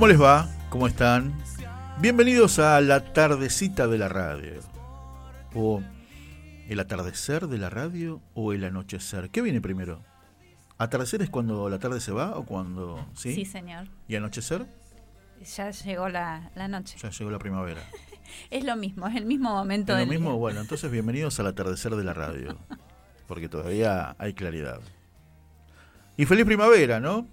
¿Cómo les va? ¿Cómo están? Bienvenidos a la tardecita de la radio. O el atardecer de la radio o el anochecer. ¿Qué viene primero? ¿Atardecer es cuando la tarde se va o cuando... Sí, Sí, señor. ¿Y anochecer? Ya llegó la, la noche. Ya llegó la primavera. Es lo mismo, es el mismo momento ¿Es lo mismo? día. Bueno, entonces bienvenidos al atardecer de la radio. Porque todavía hay claridad. Y feliz primavera, ¿no?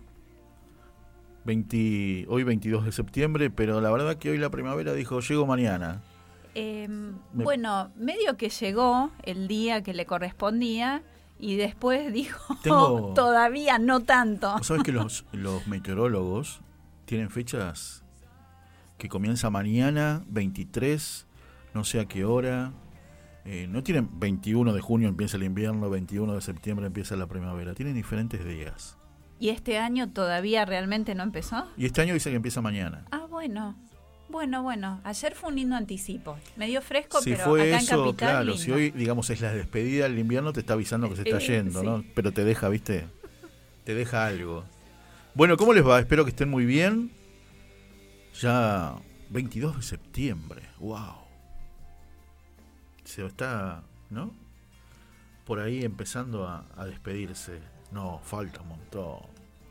20 hoy 22 de septiembre, pero la verdad que hoy la primavera dijo, llego mañana. Eh, Me- Bueno, medio que llegó el día que le correspondía y después dijo, Tengo- todavía no tanto. ¿Vos sabés que los, los meteorólogos tienen fechas que comienza mañana, 23, no sé a qué hora? Eh, no tienen 21 de junio empieza el invierno, 21 de septiembre empieza la primavera. Tienen diferentes días. ¿Y este año todavía realmente no empezó? Y este año dice que empieza mañana. Ah, bueno. Bueno, bueno. Ayer fue un lindo anticipo. Medio fresco, Si pero fue acá en eso, Capital claro, lindo. si hoy, digamos, es la despedida del invierno, te está avisando que se está Eh, yendo, sí. ¿no? Pero te deja, ¿viste? Te deja algo. Bueno, ¿cómo les va? Espero que estén muy bien. Ya 22 de septiembre, wow. Se está, ¿no? Por ahí empezando a, a despedirse. No, falta un montón.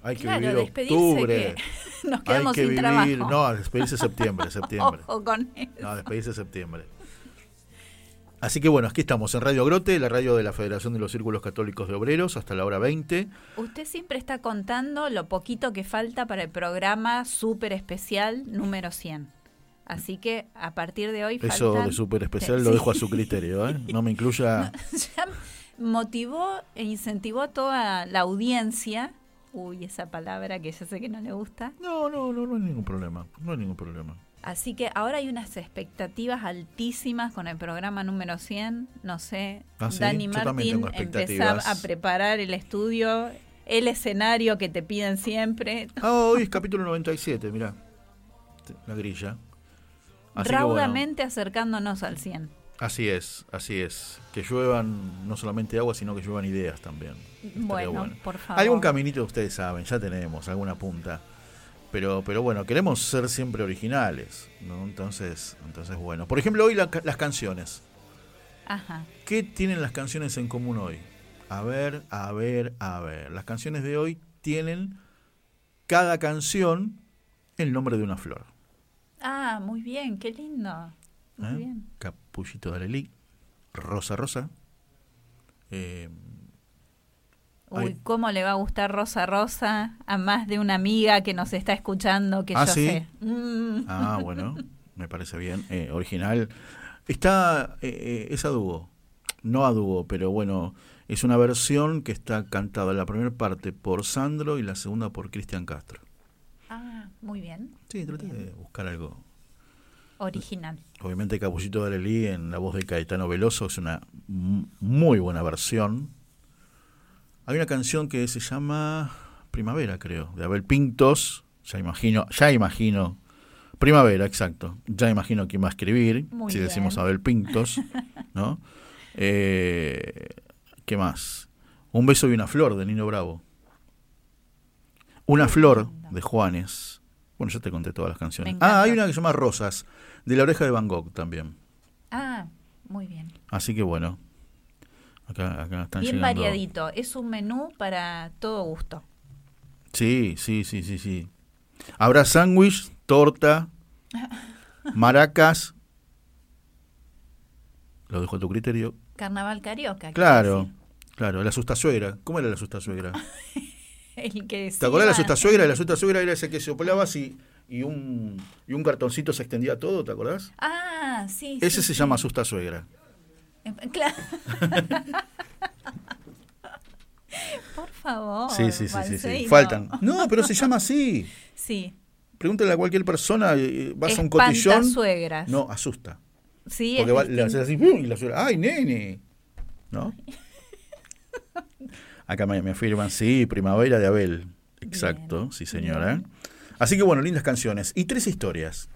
Hay que Claro, vivir octubre. que nos Hay quedamos que sin vivir, trabajo. no, despedirse septiembre, septiembre. Ojo con eso. No, despedirse septiembre. Así que bueno, aquí estamos en Radio Grote, la radio de la Federación de los Círculos Católicos de Obreros, hasta la hora 20. Usted siempre está contando lo poquito que falta para el programa súper especial número 100. Así que a partir de hoy Eso faltan- de súper especial Sí. lo dejo a su criterio, ¿eh? No me incluya... ya motivó e incentivó a toda la audiencia. Uy, esa palabra que ya sé que no le gusta. No, no, no, no hay ningún problema, no hay ningún problema. Así que ahora hay unas expectativas altísimas con el programa número 100. No sé, Ah, ¿sí? Dani Yo Martín expectativas. a preparar el estudio, el escenario que te piden siempre. Ah, hoy es capítulo 97, mirá. La grilla. Así que bueno, raudamente acercándonos al 100. Así es, así es. Que lluevan no solamente agua, sino que lluevan ideas también. Bueno, por favor. Algún caminito ustedes saben, ya tenemos, alguna punta. Pero, pero bueno, queremos ser siempre originales, ¿no? Entonces, entonces bueno. Por ejemplo, hoy la las canciones. Ajá. ¿Qué tienen las canciones en común hoy? A ver, a ver, a ver. Las canciones de hoy tienen cada canción el nombre de una flor. Ah, muy bien, qué lindo. Muy ¿eh? bien. Capullito de Arelí, Rosa Rosa. eh, Uy, cómo le va a gustar Rosa Rosa a más de una amiga que nos está escuchando que Ah, yo ¿sí? sé. Mm. Ah, bueno, me parece bien. Eh, original. Está, eh, eh, es a dúo. No a dúo, pero bueno, es una versión que está cantada la primera parte por Sandro y la segunda por Cristian Castro. Ah, muy bien. Sí, traté de buscar algo. Original. Obviamente Capullito de Arelí en la voz de Caetano Veloso es una muy buena versión. Hay una canción que se llama Primavera, creo, de Abel Pintos. Ya imagino, ya imagino. Primavera, exacto. Ya imagino quién va a escribir, Muy si bien. decimos Abel Pintos, ¿no? Eh, ¿Qué más? Un beso y una flor de Nino Bravo. Una flor de Juanes. Bueno, ya te conté todas las canciones. Ah, hay una que se llama Rosas, de la oreja de Van Gogh también. Ah, muy bien. Así que bueno, acá, acá están Bien llegando. variadito. Es un menú para todo gusto. Sí, sí, sí, sí, sí. Habrá sándwich, torta, maracas. Lo dejo a tu criterio. Carnaval carioca. Claro. Claro, la suegra. ¿Cómo era la suegra? El que ¿Te acordás de la susta suegra? La suegra era ese que soplabas y, y, un, y un cartoncito se extendía todo, ¿te acordás? Ah, sí. Ese sí, se sí. llama suegra. Eh, Claro. Por favor. Sí, sí, sí, sí. Faltan. No, pero se llama así. Sí. Pregúntale a cualquier persona, eh, vas a un cotillón. suegras. No, asusta. Sí, Porque va- le haces así, ¡pum! y la suegra, ¡ay, nene! ¿No? Acá me, me afirman, sí, Primavera de Abel. Exacto, Bien, sí, señora. bien. Así que bueno, lindas canciones. Y tres historias.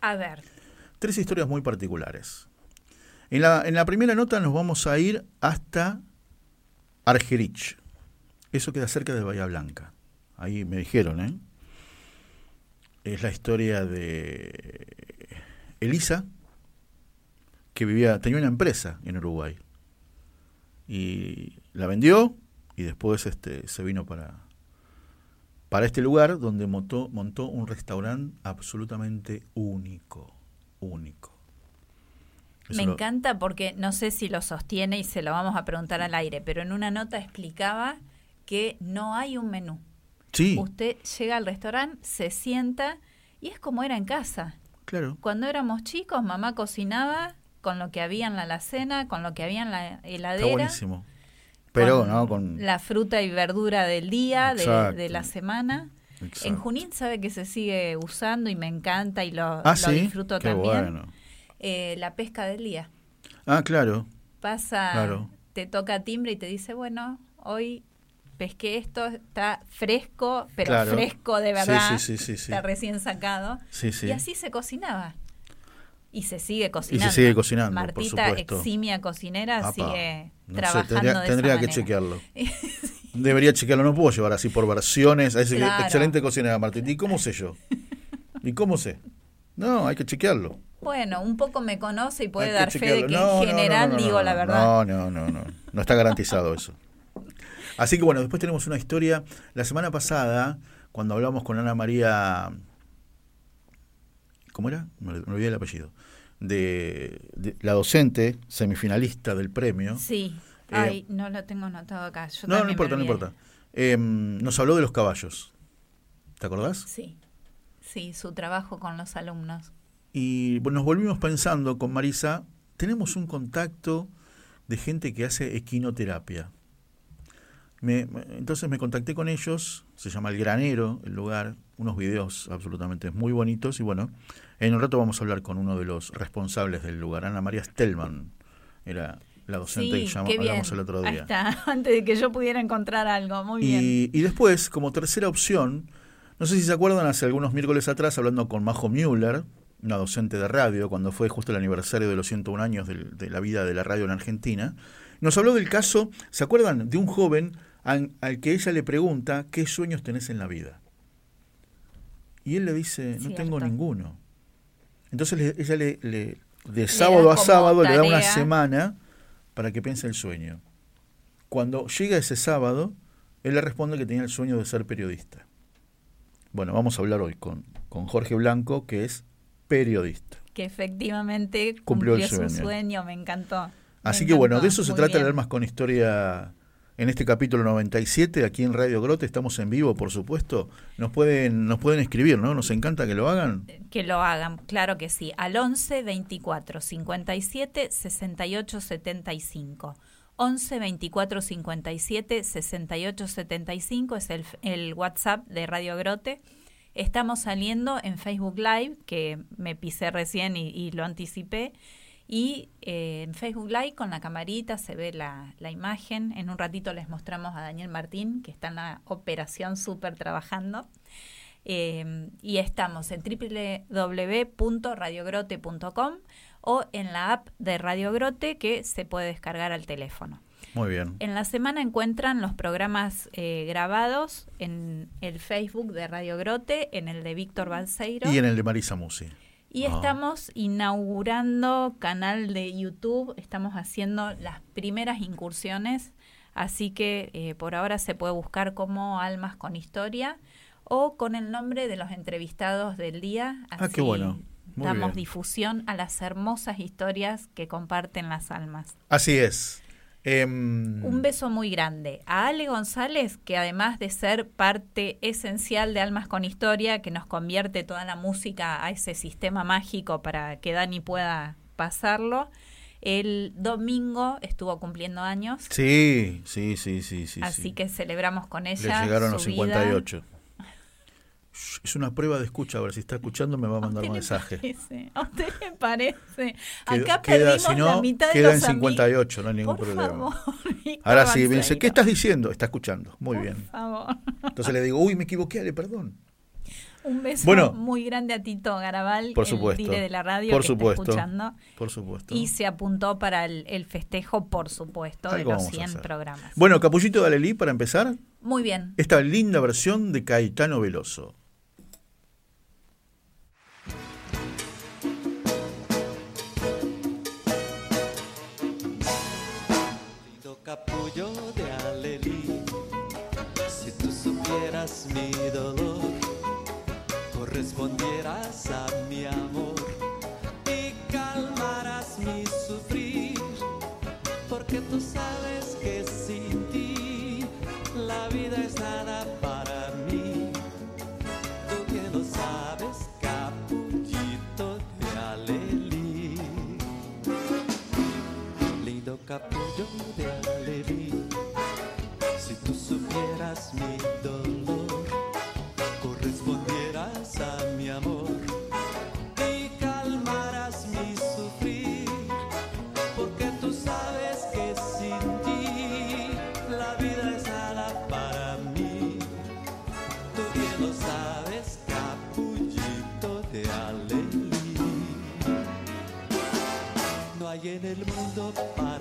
A ver. Tres historias muy particulares. En la, en la primera nota nos vamos a ir hasta Argerich. Eso queda cerca de Bahía Blanca. Ahí me dijeron, ¿eh? Es la historia de Elisa, que vivía, tenía una empresa en Uruguay. Y la vendió y después este, se vino para, para este lugar donde montó, montó un restaurante absolutamente único. Único. Eso Me lo- encanta porque no sé si lo sostiene y se lo vamos a preguntar al aire, pero en una nota explicaba que no hay un menú. Sí, Usted llega al restaurante, se sienta y es como era en casa. claro. Cuando éramos chicos, mamá cocinaba con lo que había en la alacena, con lo que había en la Está heladera. buenísimo. Pero, ¿no? Con, la fruta y verdura del día, de, la semana. Exacto. En Junín sabe que se sigue usando y me encanta y lo, Ah, lo sí. disfruto Qué también. bueno. Eh, la pesca del día. Ah, claro. Pasa, Claro. te toca timbre y te dice, bueno, hoy pesqué esto, está fresco, pero Claro. fresco de verdad, sí, sí, está recién sacado. Sí, sí. Y así se cocinaba. Y se sigue cocinando. sigue cocinando, por Martita, supuesto. eximia cocinera, Apa. sigue No sé, trabajando tendría, de tendría esa que manera. chequearlo. Debería chequearlo, no puedo llevar así por versiones. Claro. excelente cocinera, Martín. ¿Y cómo sé yo? ¿Y cómo sé? No, hay que chequearlo. Bueno, un poco me conoce y puede Hay que dar fe de que No, en general no, digo la verdad. No, no, no, no. No está garantizado eso. Así que bueno, después tenemos una historia. La semana pasada, cuando hablamos con Ana María. ¿Cómo era? Me me olvidé el apellido. De, de la docente semifinalista del premio. Sí. Eh, Ay, no lo tengo anotado acá. Yo no, no importa, no importa. Eh, nos habló de los caballos. ¿Te acordás? Sí. Sí, su trabajo con los alumnos. Y bueno, nos volvimos pensando con Marisa, tenemos un contacto de gente que hace equinoterapia. Me- entonces me contacté con ellos, se llama El Granero, el lugar, unos videos absolutamente muy bonitos y bueno, en un rato vamos a hablar con uno de los responsables del lugar, Ana María Stelman, era la docente que sí, llam- qué bien. hablamos el otro día. Ahí está, antes de que yo pudiera encontrar algo. Muy bien. Y, después, como tercera opción, no sé si se acuerdan, hace algunos miércoles atrás, hablando con Majo Müller, una docente de radio, cuando fue justo el aniversario de los 101 años del- de, la vida de la radio en Argentina, nos habló del caso, ¿se acuerdan? De un joven al, al que ella le pregunta, ¿qué sueños tenés en la vida? Y él le dice, no Cierto. tengo ninguno. Entonces le- ella le, le- de sábado a sábado le da una semana para que piense el sueño. Cuando llega ese sábado, él le responde que tenía el sueño de ser periodista. Bueno, vamos a hablar hoy con, con Jorge Blanco, que es periodista. que efectivamente Cumplió cumplió, el su sueño. sueño, me encantó. Me Así que bueno, de eso se muy trata el bien. Almas con Historia en este capítulo 97, aquí en Radio Grote, estamos en vivo, por supuesto. Nos pueden, nos pueden escribir, ¿no? Nos encanta que lo hagan. Que lo hagan, claro que sí. Al 11 24 57 68 75. 11 24 57 68 75 es el, WhatsApp de Radio Grote. Estamos saliendo en Facebook Live, que me pisé recién y lo anticipé. Y eh, en Facebook Live con la camarita se ve la, la imagen. En un ratito les mostramos a Daniel Martín, que está en la operación súper trabajando. Eh, y estamos en www.radiogrote.com o en la app de Radio Grote que se puede descargar al teléfono. Muy bien. En la semana encuentran los programas eh, grabados en el Facebook de Radio Grote, en el de Víctor Balseiro. Y en el de Marisa Musi. Y Ah. estamos inaugurando canal de YouTube, estamos haciendo las primeras incursiones, así que eh, por ahora se puede buscar como Almas con Historia o con el nombre de los entrevistados del día. Ah, qué así bueno. Muy damos bien. difusión a las hermosas historias que comparten las almas. Así es. Em, Un beso muy grande a Ale González, que además de ser parte esencial de Almas con Historia, que nos convierte toda la música a ese sistema mágico para que Dani pueda pasarlo, el domingo estuvo cumpliendo años, Sí, sí, sí, sí, sí. así sí. que celebramos con Le ella. llegaron su los vida. 58. Shh, Es una prueba de escucha, a ver si está escuchando me va a ¿A mandar un mensaje. parece? ¿A usted le parece? Acá queda- perdimos si no, la mitad de queda en los amigos. 58, no hay ningún Por problema. favor, Ahora sí, me dice. ¿qué estás diciendo? Está escuchando. Muy Por bien. favor. Entonces le digo, uy, me equivoqué, Ale, perdón. Un beso Bueno. muy grande a Tito Garabal, Por el supuesto. dire de la radio Por que supuesto. está escuchando. Por supuesto. Y se apuntó para el, el festejo, por supuesto, de los vamos a 100 hacer. programas. Bueno, Capullito de Alelí, para empezar, Muy bien. esta linda versión de Caetano Veloso. Mi correspondieras a mi amor en el mundo para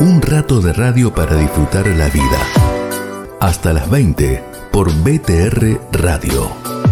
Un rato de radio para disfrutar la vida. Hasta las 20 por BTR Radio.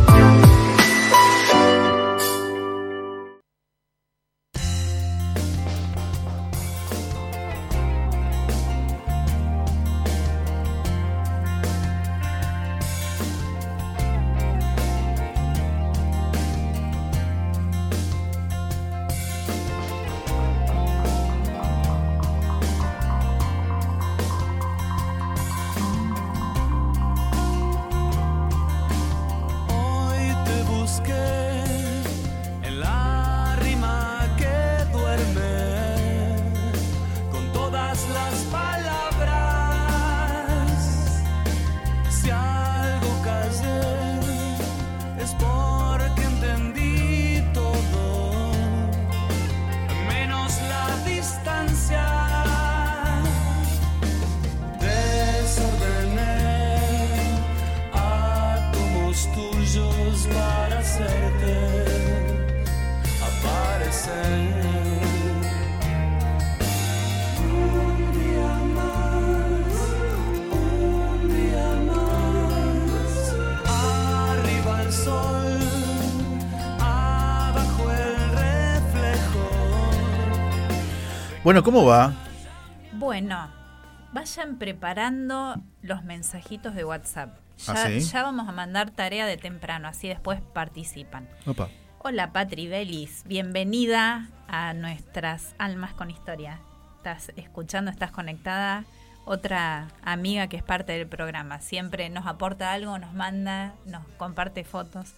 Preparando los mensajitos de WhatsApp. Ya, ¿Ah, sí? ya vamos a mandar tarea de temprano, así después participan. Opa. Hola Patri Belis, bienvenida a nuestras almas con historia. Estás escuchando, estás conectada. Otra amiga que es parte del programa. Siempre nos aporta algo, nos manda, nos comparte fotos.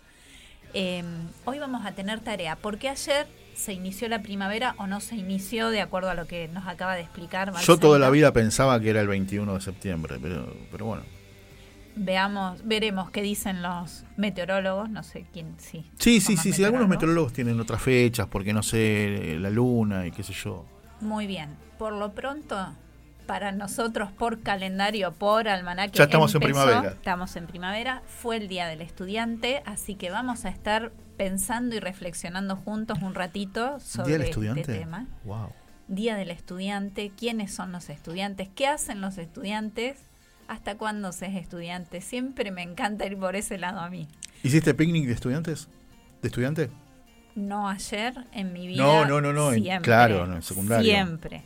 Eh, hoy vamos a tener tarea, porque ayer se inició la primavera o no se inició de acuerdo a lo que nos acaba de explicar. Yo Marcelo. toda la vida pensaba que era el 21 de septiembre, pero, pero bueno. Veamos, veremos qué dicen los meteorólogos, no sé quién, sí. Sí, sí, sí, sí. Algunos meteorólogos. meteorólogos tienen otras fechas, porque no sé, la luna y qué sé yo. Muy bien. Por lo pronto, para nosotros, por calendario, por almanaque. Ya estamos en primavera. Estamos en primavera. Fue el Día del Estudiante, así que vamos a estar pensando y reflexionando juntos un ratito sobre ¿Día del estudiante? este tema. Wow. Día del Estudiante, quiénes son los estudiantes, qué hacen los estudiantes, hasta cuándo se es estudiante. Siempre me encanta ir por ese lado a mí. ¿Hiciste picnic de estudiantes? ¿De estudiante? No ayer en mi vida. No, no, no, no, Siempre, claro, no, en secundario. Siempre.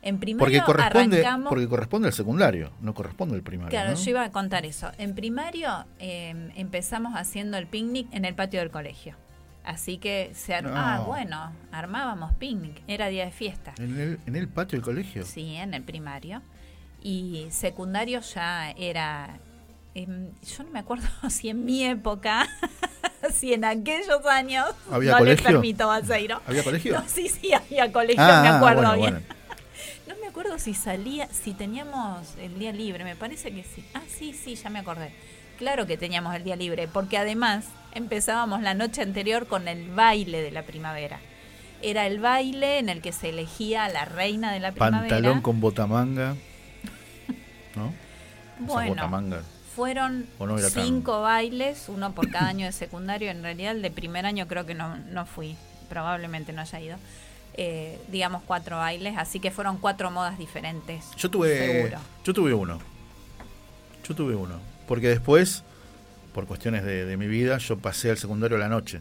En primario Porque corresponde, arrancamos. porque corresponde al secundario, no corresponde al primario. Claro, ¿no? yo iba a contar eso. En primario eh, empezamos haciendo el picnic en el patio del colegio. Así que se ar- No. ah, bueno, armábamos picnic, era día de fiesta. ¿En el, en el patio del colegio? Sí, en el primario. Y secundario ya era. em, yo no me acuerdo si en mi época, si en aquellos años. ¿Había no colegio? le permito, Balseiro. ¿Había colegio? No, sí, sí, había colegio, Ah, me acuerdo bueno, bien. bueno. Acuerdo si salía, si teníamos el día libre, me parece que sí. Ah, sí, sí, ya me acordé. Claro que teníamos el día libre, porque además empezábamos la noche anterior con el baile de la primavera. Era el baile en el que se elegía a la reina de la primavera. Pantalón con botamanga. ¿No? Bueno, fueron ¿O no era tan- cinco bailes, uno por cada año de secundario. En realidad, el de primer año creo que no, no fui, probablemente no haya ido. Eh, digamos cuatro bailes, así que fueron cuatro modas diferentes. Yo tuve, Seguro. yo tuve uno. Yo tuve uno. Porque después, por cuestiones de, de mi vida, yo pasé al secundario a la noche.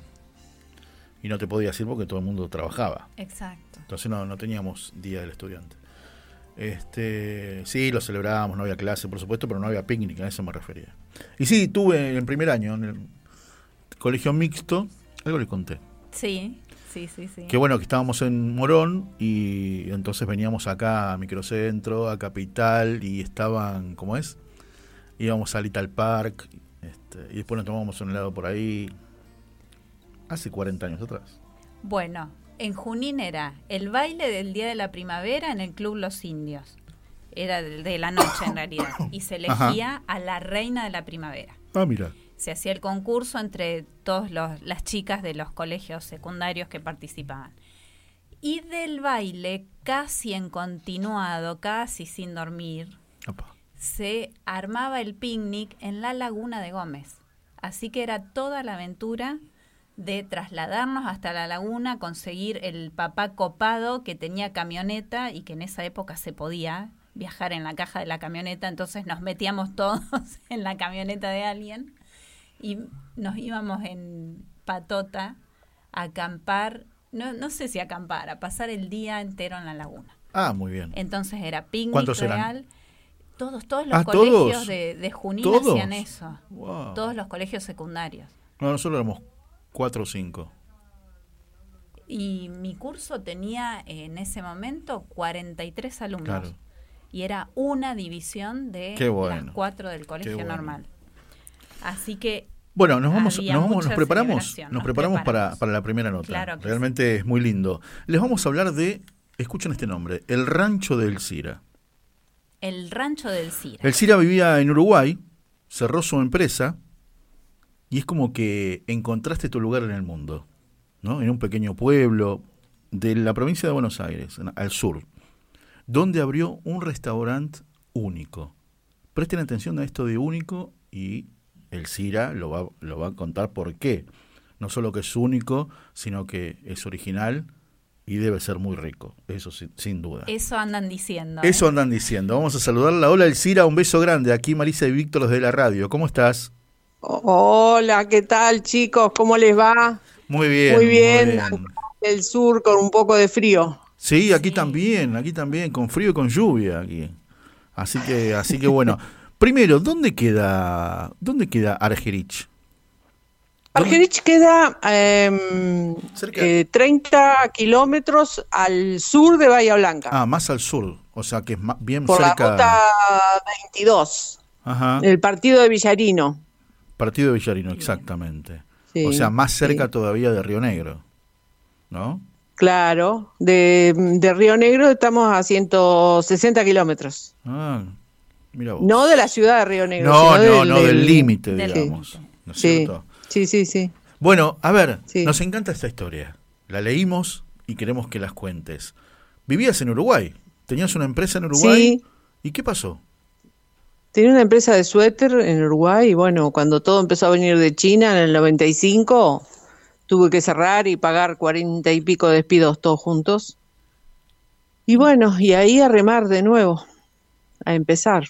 Y no te podía decir porque todo el mundo trabajaba. Exacto. Entonces no, no teníamos día del estudiante. Este, sí, lo celebrábamos, no había clase, por supuesto, pero no había picnic, a eso me refería. Y sí, tuve en el primer año, en el colegio mixto, algo le conté. Sí, sí, sí, sí. Que bueno, que estábamos en Morón y entonces veníamos acá a Microcentro, a Capital y estaban, ¿cómo es? Íbamos a Little Park este, y después nos tomábamos un helado por ahí. Hace 40 años atrás. Bueno, en Junín era el baile del Día de la Primavera en el Club Los Indios. Era de de la noche en realidad. Y se elegía a la reina de la primavera. Ah, mira. Se hacía el concurso entre todas las chicas de los colegios secundarios que participaban. Y del baile, casi en continuado, casi sin dormir, se armaba el picnic en la laguna de Gómez. Así que era toda la aventura de trasladarnos hasta la laguna, conseguir el papá copado que tenía camioneta y que en esa época se podía viajar en la caja de la camioneta, entonces nos metíamos todos en la camioneta de alguien y nos íbamos en patota a acampar, no, no sé si acampar, a pasar el día entero en la laguna. Ah, muy bien. Entonces era picnic ¿Cuántos eran? real. Todos, todos los Ah, colegios ¿todos? de, de Junín ¿Todos? hacían eso. Wow. Todos los colegios secundarios. No, nosotros éramos cuatro o cinco. Y mi curso tenía en ese momento 43 alumnos. Claro. Y era una división de bueno. las cuatro del colegio bueno. normal. Así que Bueno, nos vamos, nos, vamos- nos preparamos, nos nos preparamos para, preparamos. para la primera nota. Claro que Realmente es muy lindo. Les vamos a hablar de, escuchen este nombre, el rancho del Cira. el rancho del Cira. El Cira vivía en Uruguay, cerró su empresa y es como que encontraste tu lugar en el mundo, ¿no? En un pequeño pueblo de la provincia de Buenos Aires, en- al sur, donde abrió un restaurante único. Presten atención a esto de único y el Cira lo va, lo va a contar por qué. No solo que es único, sino que es original y debe ser muy rico, eso sin, sin duda. Eso andan diciendo. Eso ¿eh? andan diciendo. Vamos a saludarla. Hola Elcira, un beso grande. Aquí Marisa y Víctor desde la radio. ¿Cómo estás? Hola, ¿qué tal chicos? ¿Cómo les va? Muy bien. Muy bien. bien. El sur con un poco de frío. Sí, aquí también, aquí también, con frío y con lluvia aquí. Así que, así que bueno. Primero, ¿dónde queda, dónde queda Argerich? Argerich queda eh, Cerca. eh, 30 kilómetros al sur de Bahía Blanca, Ah, más al sur, o sea que es bien por cerca. la ruta 22, Ajá. el partido de Villarino. Partido de Villarino, exactamente. Sí, o sea, más cerca sí. todavía de Río Negro, ¿no? Claro, de, de Río Negro estamos a 160 kilómetros. Ah. No de la ciudad de Río Negro. no, sino no, del- no, del límite, digamos. límite. ¿No es Sí, cierto? sí, sí, sí. Bueno, a ver, Sí. nos encanta esta historia. La leímos y queremos que las cuentes. Vivías en Uruguay, tenías una empresa en Uruguay. Sí. ¿Y qué pasó? Tenía una empresa de suéter en Uruguay y bueno, cuando todo empezó a venir de China en el 95, tuve que cerrar y pagar cuarenta y pico despidos todos juntos. Y bueno, y ahí a remar de nuevo, a empezar.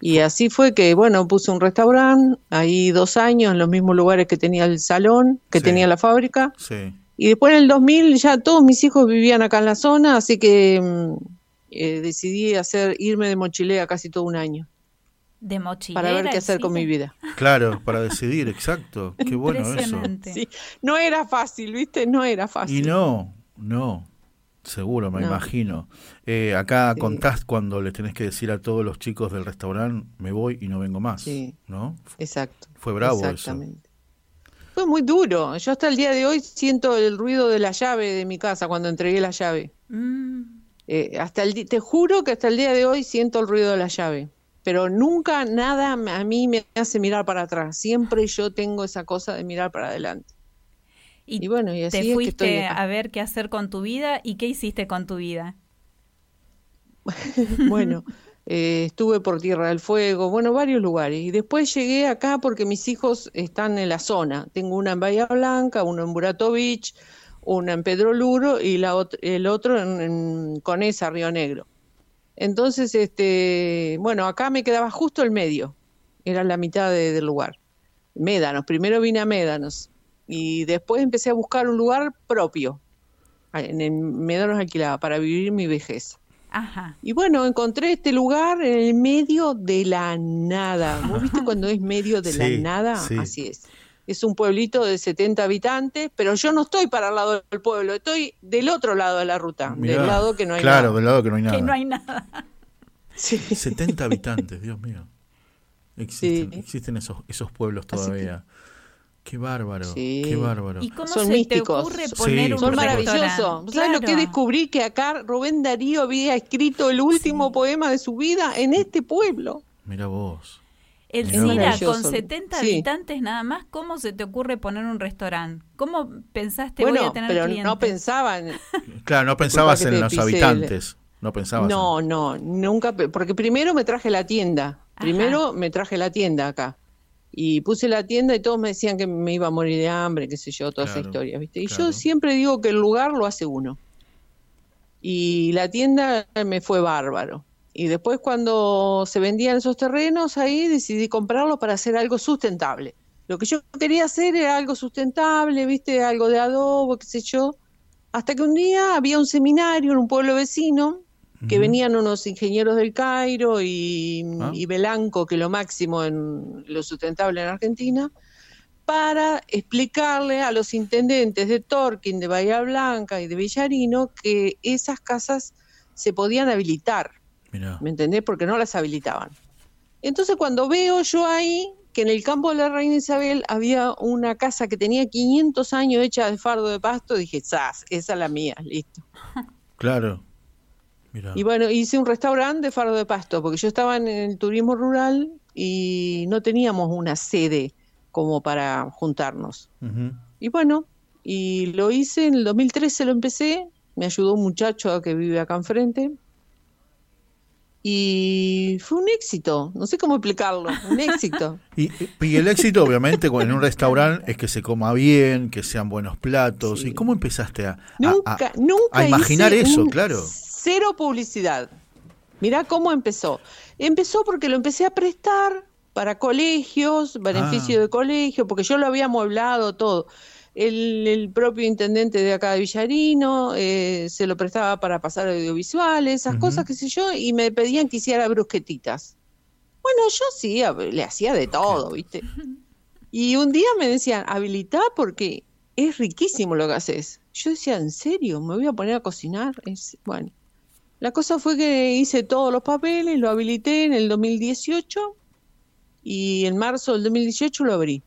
Y así fue que, bueno, puse un restaurante, ahí dos años, en los mismos lugares que tenía el salón, que Sí. tenía la fábrica. Sí. Y después en el 2000 ya todos mis hijos vivían acá en la zona, así que mm, eh, decidí hacer irme de mochilea casi todo un año De mochilera. para ver qué hacer con mi vida. Claro, para decidir, exacto. Qué bueno eso. Sí, no era fácil, ¿viste? No era fácil. Y no, no, seguro, me No. imagino. Eh, acá Sí. contás cuando le tenés que decir a todos los chicos del restaurante, me voy y no vengo más, Sí. ¿no? Exacto. Fue bravo eso. Exactamente. Fue muy duro. Yo hasta el día de hoy siento el ruido de la llave de mi casa cuando entregué la llave. Mm, Eh, hasta el te juro que hasta el día de hoy siento el ruido de la llave. Pero nunca nada a mí me hace mirar para atrás. Siempre yo tengo esa cosa de mirar para adelante. Y Y bueno, y así te es que fuiste estoy a ver qué hacer con tu vida y qué hiciste con tu vida. Bueno, eh, estuve por Tierra del Fuego, bueno, varios lugares. Y después llegué acá porque mis hijos están en la zona. Tengo una en Bahía Blanca, uno en Burato Beach, una en Pedro Luro y la ot- el otro en, en Conesa, Río Negro. Entonces, este, bueno, acá me quedaba justo el medio, era la mitad de- del lugar. Médanos, primero vine a Médanos y después empecé a buscar un lugar propio. En el Médanos alquilaba para vivir mi vejez. Ajá. Y bueno, encontré este lugar en el medio de la nada. ¿Vos viste cuando es medio de Sí, la nada? sí. Así es. Es un pueblito de 70 habitantes, pero yo no estoy para el lado del pueblo, estoy del otro lado de la ruta, Mirá, del lado que no hay Claro, nada. del lado que no hay nada. Que no hay nada. Sí. 70 habitantes, Dios mío. Existen, Sí. existen esos, esos pueblos Así que- todavía. Qué bárbaro, Sí. qué bárbaro. ¿Y cómo Son se místicos. te ocurre Sí, poner un Son maravillosos. ¿Sabes lo que Claro. descubrí? Que acá Rubén Darío había escrito el último poema de su vida en este pueblo. Mira vos. El vos. con Maravilloso. 70 Sí. habitantes nada más, ¿cómo se te ocurre poner un restaurante? ¿Cómo pensaste voy bueno, a tener pero clientes? no pensaban. Claro, no pensabas en los el- habitantes. No pensabas No, no, nunca, porque primero me traje la tienda, primero me traje la tienda acá y puse la tienda y todos me decían que me iba a morir de hambre, qué sé yo, toda esa historia, ¿viste? Y claro. yo siempre digo que el lugar lo hace uno. Y la tienda me fue bárbaro. Y después cuando se vendían esos terrenos ahí decidí comprarlos para hacer algo sustentable. Lo que yo quería hacer era algo sustentable, ¿viste? Algo de adobo, qué sé yo. Hasta que un día había un seminario en un pueblo vecino que venían unos ingenieros del Cairo y, Ah. y Belanco, que es lo máximo en lo sustentable en Argentina, para explicarle a los intendentes de Torquín, de Bahía Blanca y de Villarino que esas casas se podían habilitar, Mirá. ¿me entendés? Porque no las habilitaban. Entonces cuando veo yo ahí que en el campo de la Reina Isabel había una casa que tenía 500 años hecha de fardo de pasto, dije, ¡zas! Esa es la mía, listo. Claro. Mirá. Y bueno, hice un restaurante de fardo de pasto, porque yo estaba en el turismo rural y no teníamos una sede como para juntarnos. Y bueno, y lo hice, en el 2013 lo empecé, me ayudó un muchacho que vive acá enfrente. y fue un éxito, no sé cómo explicarlo, un éxito. Y, y el éxito, obviamente, en un restaurante es que se coma bien, que sean buenos platos. Sí. ¿Y cómo empezaste a, a- Nunca, a- nunca a imaginar eso? un Claro. Cero publicidad. Mirá cómo empezó. Empezó porque lo empecé a prestar para colegios, beneficio Ah. de colegio, porque yo lo había amueblado todo. El, el propio intendente de acá de Villarino eh, se lo prestaba para pasar audiovisuales, esas cosas, qué sé yo, y me pedían que hiciera brusquetitas. Bueno, yo sí, le hacía de todo, ¿viste? Y un día me decían, habilitá porque es riquísimo lo que haces. Yo decía, ¿en serio? ¿Me voy a poner a cocinar? Es, bueno, la cosa fue que hice todos los papeles, lo habilité en el 2018 y en marzo del 2018 lo abrí.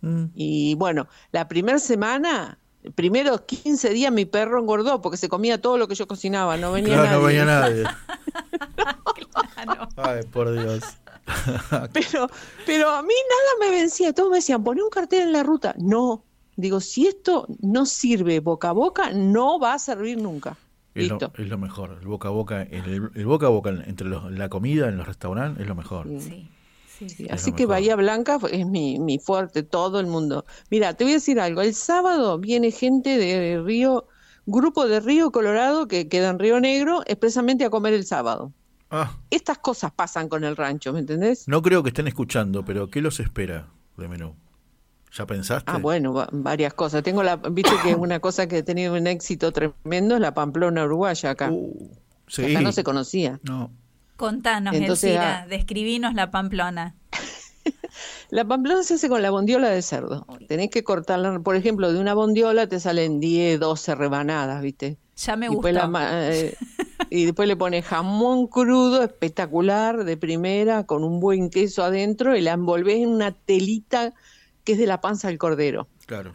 Mm. Y bueno, la primera semana, primeros 15 días mi perro engordó porque se comía todo lo que yo cocinaba, no venía Claro, no nadie. venía nadie. Ay, por Dios. Pero, pero a mí nada me vencía. Todos me decían, poné un cartel en la ruta. No. Digo, si esto no sirve boca a boca, no va a servir nunca. Es lo, Listo. es lo mejor. El boca a boca, el, el boca a boca entre los- la comida en los restaurantes es lo mejor. Sí. Así que mejor. Bahía Blanca es mi, mi fuerte, todo el mundo. Mira, te voy a decir algo. El sábado viene gente de Río, grupo de Río Colorado que queda en Río Negro, expresamente a comer el sábado. Ah, Estas cosas pasan con el rancho, ¿me entendés? no creo que estén escuchando, pero ¿qué los espera de menú? ¿Ya pensaste? Ah, bueno, va- varias cosas. Tengo la, viste que una cosa que ha tenido un éxito tremendo es la Pamplona uruguaya acá. Uh, sí. Acá no se conocía. No. Contanos, Entonces, Elcira, ah. describinos la Pamplona. La pamplona se hace con la bondiola de cerdo. Tenés que cortarla, por ejemplo, de una bondiola te salen 10, 12 rebanadas, ¿viste? Ya me ma- eh, y después le pones jamón crudo, espectacular, de primera, con un buen queso adentro, y la envolvés en una telita que es de la panza del cordero. Claro.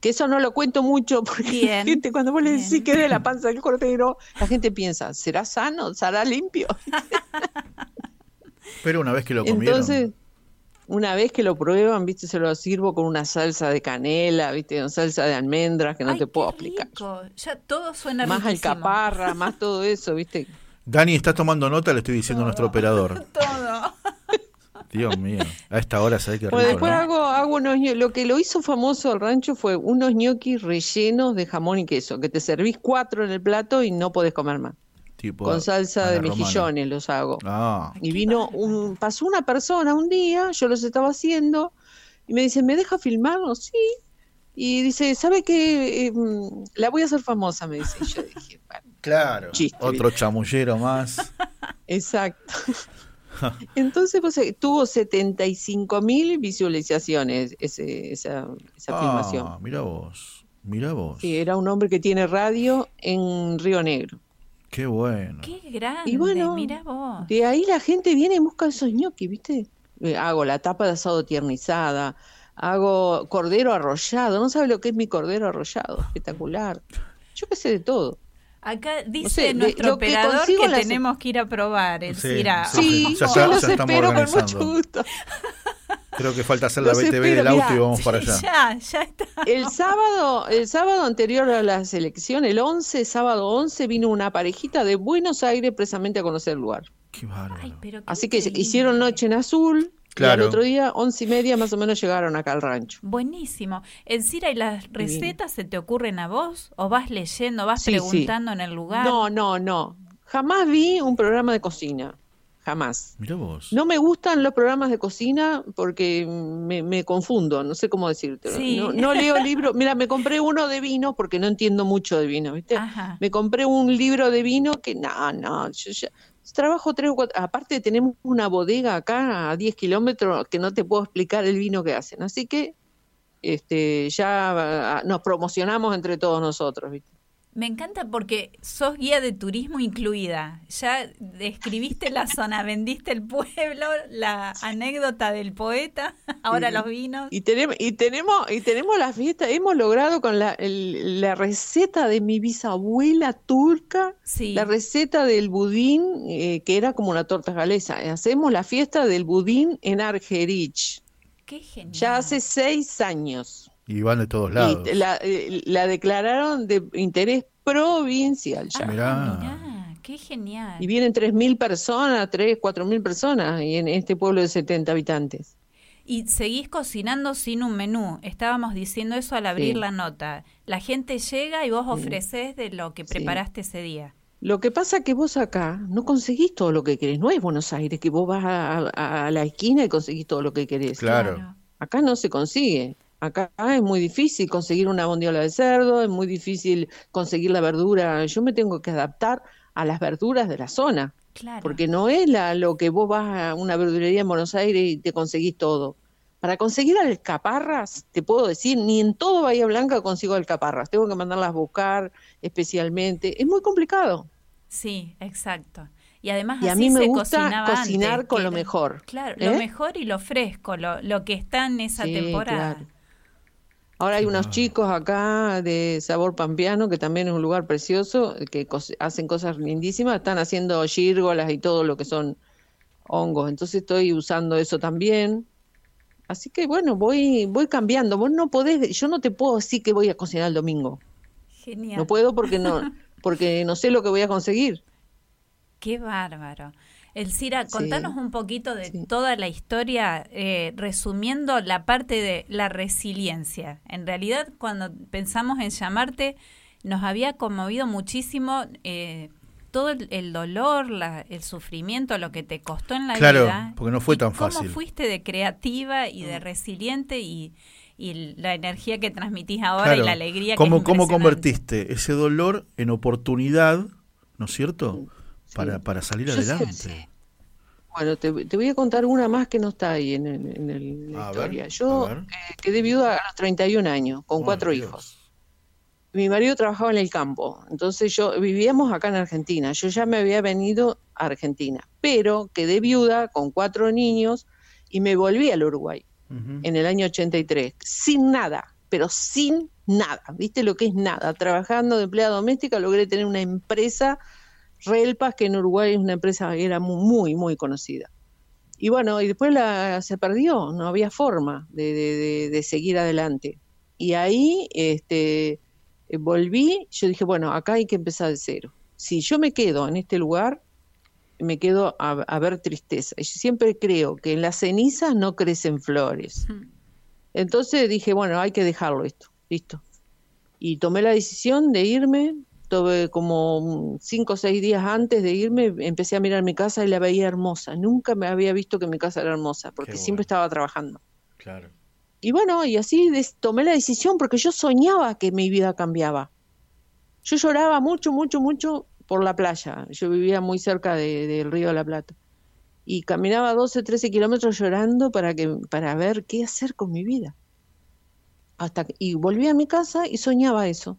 Que eso no lo cuento mucho porque Bien, la gente cuando vos le decís bien. que es de la panza del cordero, la gente piensa, ¿será sano? ¿Será limpio? Pero una vez que lo comieron. Entonces, una vez que lo prueban, viste, se lo sirvo con una salsa de canela, viste, una salsa de almendras que no Ay, te puedo explicar. Ya todo suena Más riquísimo. alcaparra, más todo eso, viste. Dani, ¿estás tomando nota? Le estoy diciendo a nuestro operador. Todo. Dios mío. A esta hora, ¿sabes rico? Bueno, después no? hago, hago unos Lo que lo hizo famoso el rancho fue unos ñoquis rellenos de jamón y queso, que te servís cuatro en el plato y no podés comer más. Tipo Con salsa de romana. mejillones los hago. Ah, Y vino un, pasó una persona un día, yo los estaba haciendo, y me dice, ¿me deja filmarlo? Sí. Y dice, ¿sabe qué? Mm, la voy a hacer famosa, me dice. Y yo dije, bueno, claro. Chiste, Otro chamullero más. exacto. Entonces pues, eh, tuvo 75 mil visualizaciones ese, esa, esa filmación. Ah, mira vos. Mira vos. Sí, era un hombre que tiene radio en Río Negro. Qué bueno. Qué grande. Y bueno, mira vos. De ahí la gente viene y busca esos ñoquis, ¿viste? Eh, hago la tapa de asado tiernizada, hago cordero arrollado. ¿No sabe lo que es mi cordero arrollado? Espectacular. Yo qué sé de todo. Acá dice nuestro que operador que las- tenemos que ir a probar, Elcira. Sí, Sí, ya yo los espero con mucho gusto. Creo que falta hacer la Los BTV espero, del auto mirá. y vamos para allá. Ya, ya está. El sábado, el sábado anterior a la selección, el 11, sábado 11, vino una parejita de Buenos Aires precisamente a conocer el lugar. Qué bárbaro. Ay, pero qué Así que increíble. hicieron noche en azul Claro. y al otro día, once y media más o menos, llegaron acá al rancho. Buenísimo. Elcira, ¿y las recetas se te ocurren a vos? ¿O vas leyendo, vas Sí, sí. preguntando en el lugar? No, no, no. Jamás vi un programa de cocina. Jamás. Mira vos. No me gustan los programas de cocina porque me, me confundo, no sé cómo decirte. Sí. No, no leo libros. Mira, me compré uno de vino porque no entiendo mucho de vino, ¿viste? Ajá. Me compré un libro de vino que, no, no, yo ya trabajo tres o cuatro. Aparte, tenemos una bodega acá a 10 kilómetros que no te puedo explicar el vino que hacen. Así que este, ya ah, nos promocionamos entre todos nosotros, ¿viste? Me encanta porque sos guía de turismo incluida. Ya describiste la zona, vendiste el pueblo, la anécdota del poeta, ahora Sí. los vinos. Y tenemos, y tenemos, y tenemos la fiesta, hemos logrado con la, el- la receta de mi bisabuela turca, Sí. la receta del budín, eh, que era como una torta galesa. Hacemos la fiesta del budín en Argerich. Qué genial. Ya hace seis años. Y van de todos lados. Y la, eh, la declararon de interés provincial ya. Ah, Mirá. mirá, Qué genial. Y vienen 3.000 personas, 3, 4.000 personas y en este pueblo de 70 habitantes. Y seguís cocinando sin un menú. Estábamos diciendo eso al abrir Sí. la nota. La gente llega y vos ofreces de lo que Sí. preparaste ese día. Lo que pasa que vos acá no conseguís todo lo que querés. No es Buenos Aires que vos vas a, a- a la esquina y conseguís todo lo que querés. Claro. Acá no se consigue. Acá es muy difícil conseguir una bondiola de cerdo, es muy difícil conseguir la verdura. Yo me tengo que adaptar a las verduras de la zona, Claro. porque no es la, lo que vos vas a una verdulería en Buenos Aires y te conseguís todo. Para conseguir alcaparras, te puedo decir, ni en todo Bahía Blanca consigo alcaparras. Tengo que mandarlas a buscar especialmente. Es muy complicado. Sí, exacto. Y además Y a así mí me se gusta cocinaba cocinar antes, con lo mejor. Claro, ¿Eh? lo mejor y lo fresco, lo, lo que está en esa Sí, temporada. claro. Ahora hay unos chicos acá de Sabor Pampeano, que también es un lugar precioso, que cos- hacen cosas lindísimas, están haciendo gírgolas y todo lo que son hongos, entonces estoy usando eso también. Así que bueno, voy voy cambiando. Vos no podés, yo no te puedo decir que voy a cocinar el domingo. Genial. No puedo porque no porque no sé lo que voy a conseguir. Qué bárbaro. Elcira, Sí, contanos un poquito de sí. toda la historia, eh, resumiendo la parte de la resiliencia. En realidad, cuando pensamos en llamarte, nos había conmovido muchísimo eh, todo el, el dolor, la- el sufrimiento, lo que te costó en la Claro, vida. porque no fue tan cómo fácil. fuiste de creativa y Mm. de resiliente y, y la energía que transmitís ahora Claro. y la alegría ¿Cómo, que es ¿Cómo convertiste ese dolor en oportunidad, ¿no es cierto? Para, para salir adelante. Bueno, te, te voy a contar una más que no está ahí en, en el- la ver, historia. Yo eh, quedé viuda a los 31 años, con Oh, cuatro Dios. hijos. Mi marido trabajaba en el campo, entonces yo vivíamos acá en Argentina. Yo ya me había venido a Argentina, pero quedé viuda con cuatro niños y me volví al Uruguay en el año 83, sin nada, pero sin nada. ¿Viste lo que es nada? Trabajando de empleada doméstica logré tener una empresa, Relpas, que en Uruguay es una empresa que era mu- muy, muy conocida. Y bueno, y después la, se perdió, no había forma de, de- seguir adelante. Y ahí este, eh, volví, yo dije, bueno, acá hay que empezar de cero. Si yo me quedo en este lugar, me quedo a, a ver tristeza. Y yo siempre creo que en las cenizas no crecen flores. Entonces dije, bueno, hay que dejarlo esto, listo. Y tomé la decisión de irme, tuve como cinco o seis días antes de irme, empecé a mirar mi casa y la veía hermosa. Nunca me había visto que mi casa era hermosa, porque siempre estaba trabajando. Claro. Y bueno, y así tomé la decisión porque yo soñaba que mi vida cambiaba. Yo lloraba mucho, mucho, mucho por la playa. Yo vivía muy cerca de- del río de la Plata. Y caminaba 12, 13 kilómetros llorando para, que, para ver qué hacer con mi vida. Hasta y volví a mi casa y soñaba eso.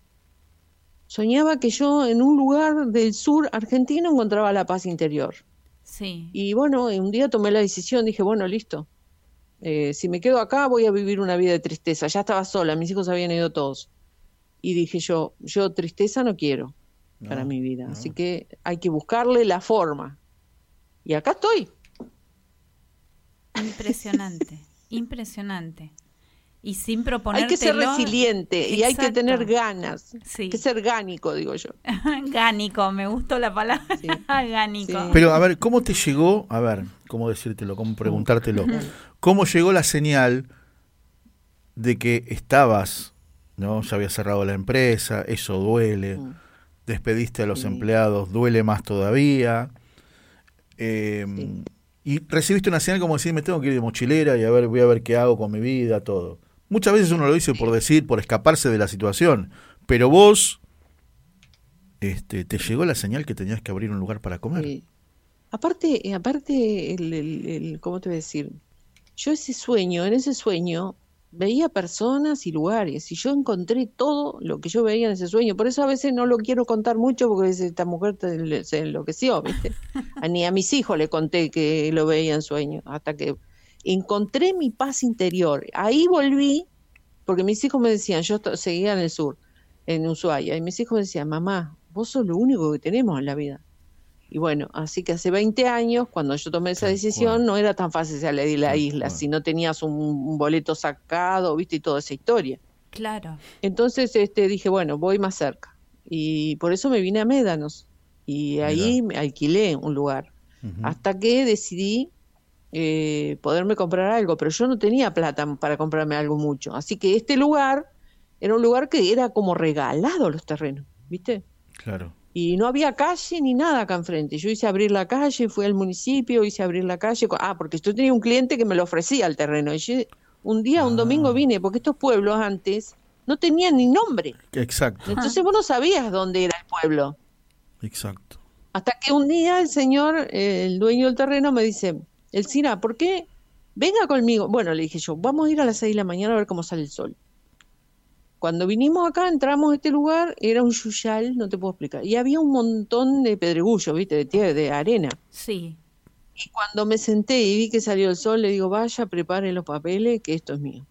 Soñaba que yo en un lugar del sur argentino encontraba la paz interior. Sí. Y bueno, un día tomé la decisión, dije, bueno, listo. Eh, si me quedo acá voy a vivir una vida de tristeza. Ya estaba sola, mis hijos habían ido todos. Y dije yo, yo tristeza no quiero para mi vida. no. Así que hay que buscarle la forma. Y acá estoy. Impresionante, impresionante. Y sin Hay proponértelo... que ser resiliente y hay que tener ganas. Sí. Hay que ser gánico, digo yo. Gánico, me gustó la palabra. Sí. Gánico. Sí. Pero a ver, ¿cómo te llegó? A ver, ¿cómo decírtelo? ¿Cómo preguntártelo? ¿Cómo llegó la señal de que estabas, ¿no? Ya había cerrado la empresa, eso duele, Mm. despediste a los Sí. empleados, duele más todavía. eh, Sí. Y recibiste una señal como decir, me tengo que ir de mochilera y a ver, voy a ver qué hago con mi vida, todo. Muchas veces uno lo dice por decir, por escaparse de la situación, pero vos este, te llegó la señal que tenías que abrir un lugar para comer. Sí. Aparte, eh, aparte, el, el- el- ¿cómo te voy a decir? Yo ese sueño, en ese sueño, veía personas y lugares, y yo encontré todo lo que yo veía en ese sueño. Por eso a veces no lo quiero contar mucho, porque esta mujer te- se enloqueció, ¿viste? A- Ni a mis hijos le conté que lo veía en sueño, hasta que encontré mi paz interior. Ahí volví, porque mis hijos me decían, yo seguía en el sur, en Ushuaia, y mis hijos me decían, mamá, vos sos lo único que tenemos en la vida. Y bueno, así que hace 20 años, cuando yo tomé esa decisión, no era tan fácil salir de la isla, si no tenías un, un boleto sacado, viste, y toda esa historia. Claro. Entonces este, dije, bueno, voy más cerca. Y por eso me vine a Médanos. Y ahí me alquilé un lugar. Hasta que decidí eh, poderme comprar algo, pero yo no tenía plata para comprarme algo mucho. Así que este lugar era un lugar que era como regalado los terrenos, ¿viste? Claro. Y no había calle ni nada acá enfrente. Yo hice abrir la calle, fui al municipio, hice abrir la calle. Ah, porque yo tenía un cliente que me lo ofrecía el terreno. Y yo un día, un Ah. domingo vine, porque estos pueblos antes no tenían ni nombre. Exacto, Entonces vos no sabías dónde era el pueblo. exacto. Hasta que un día el señor, eh, el dueño del terreno, me dice, Elcina, ¿por qué? Venga conmigo. Bueno, le dije yo, vamos a ir a las seis de la mañana a ver cómo sale el sol. Cuando vinimos acá, entramos a este lugar, era un yuyal, no te puedo explicar. Y había un montón de pedregullo, ¿viste? De tierra, de arena. Sí. Y cuando me senté y vi que salió el sol, le digo, vaya, prepare los papeles, que esto es mío.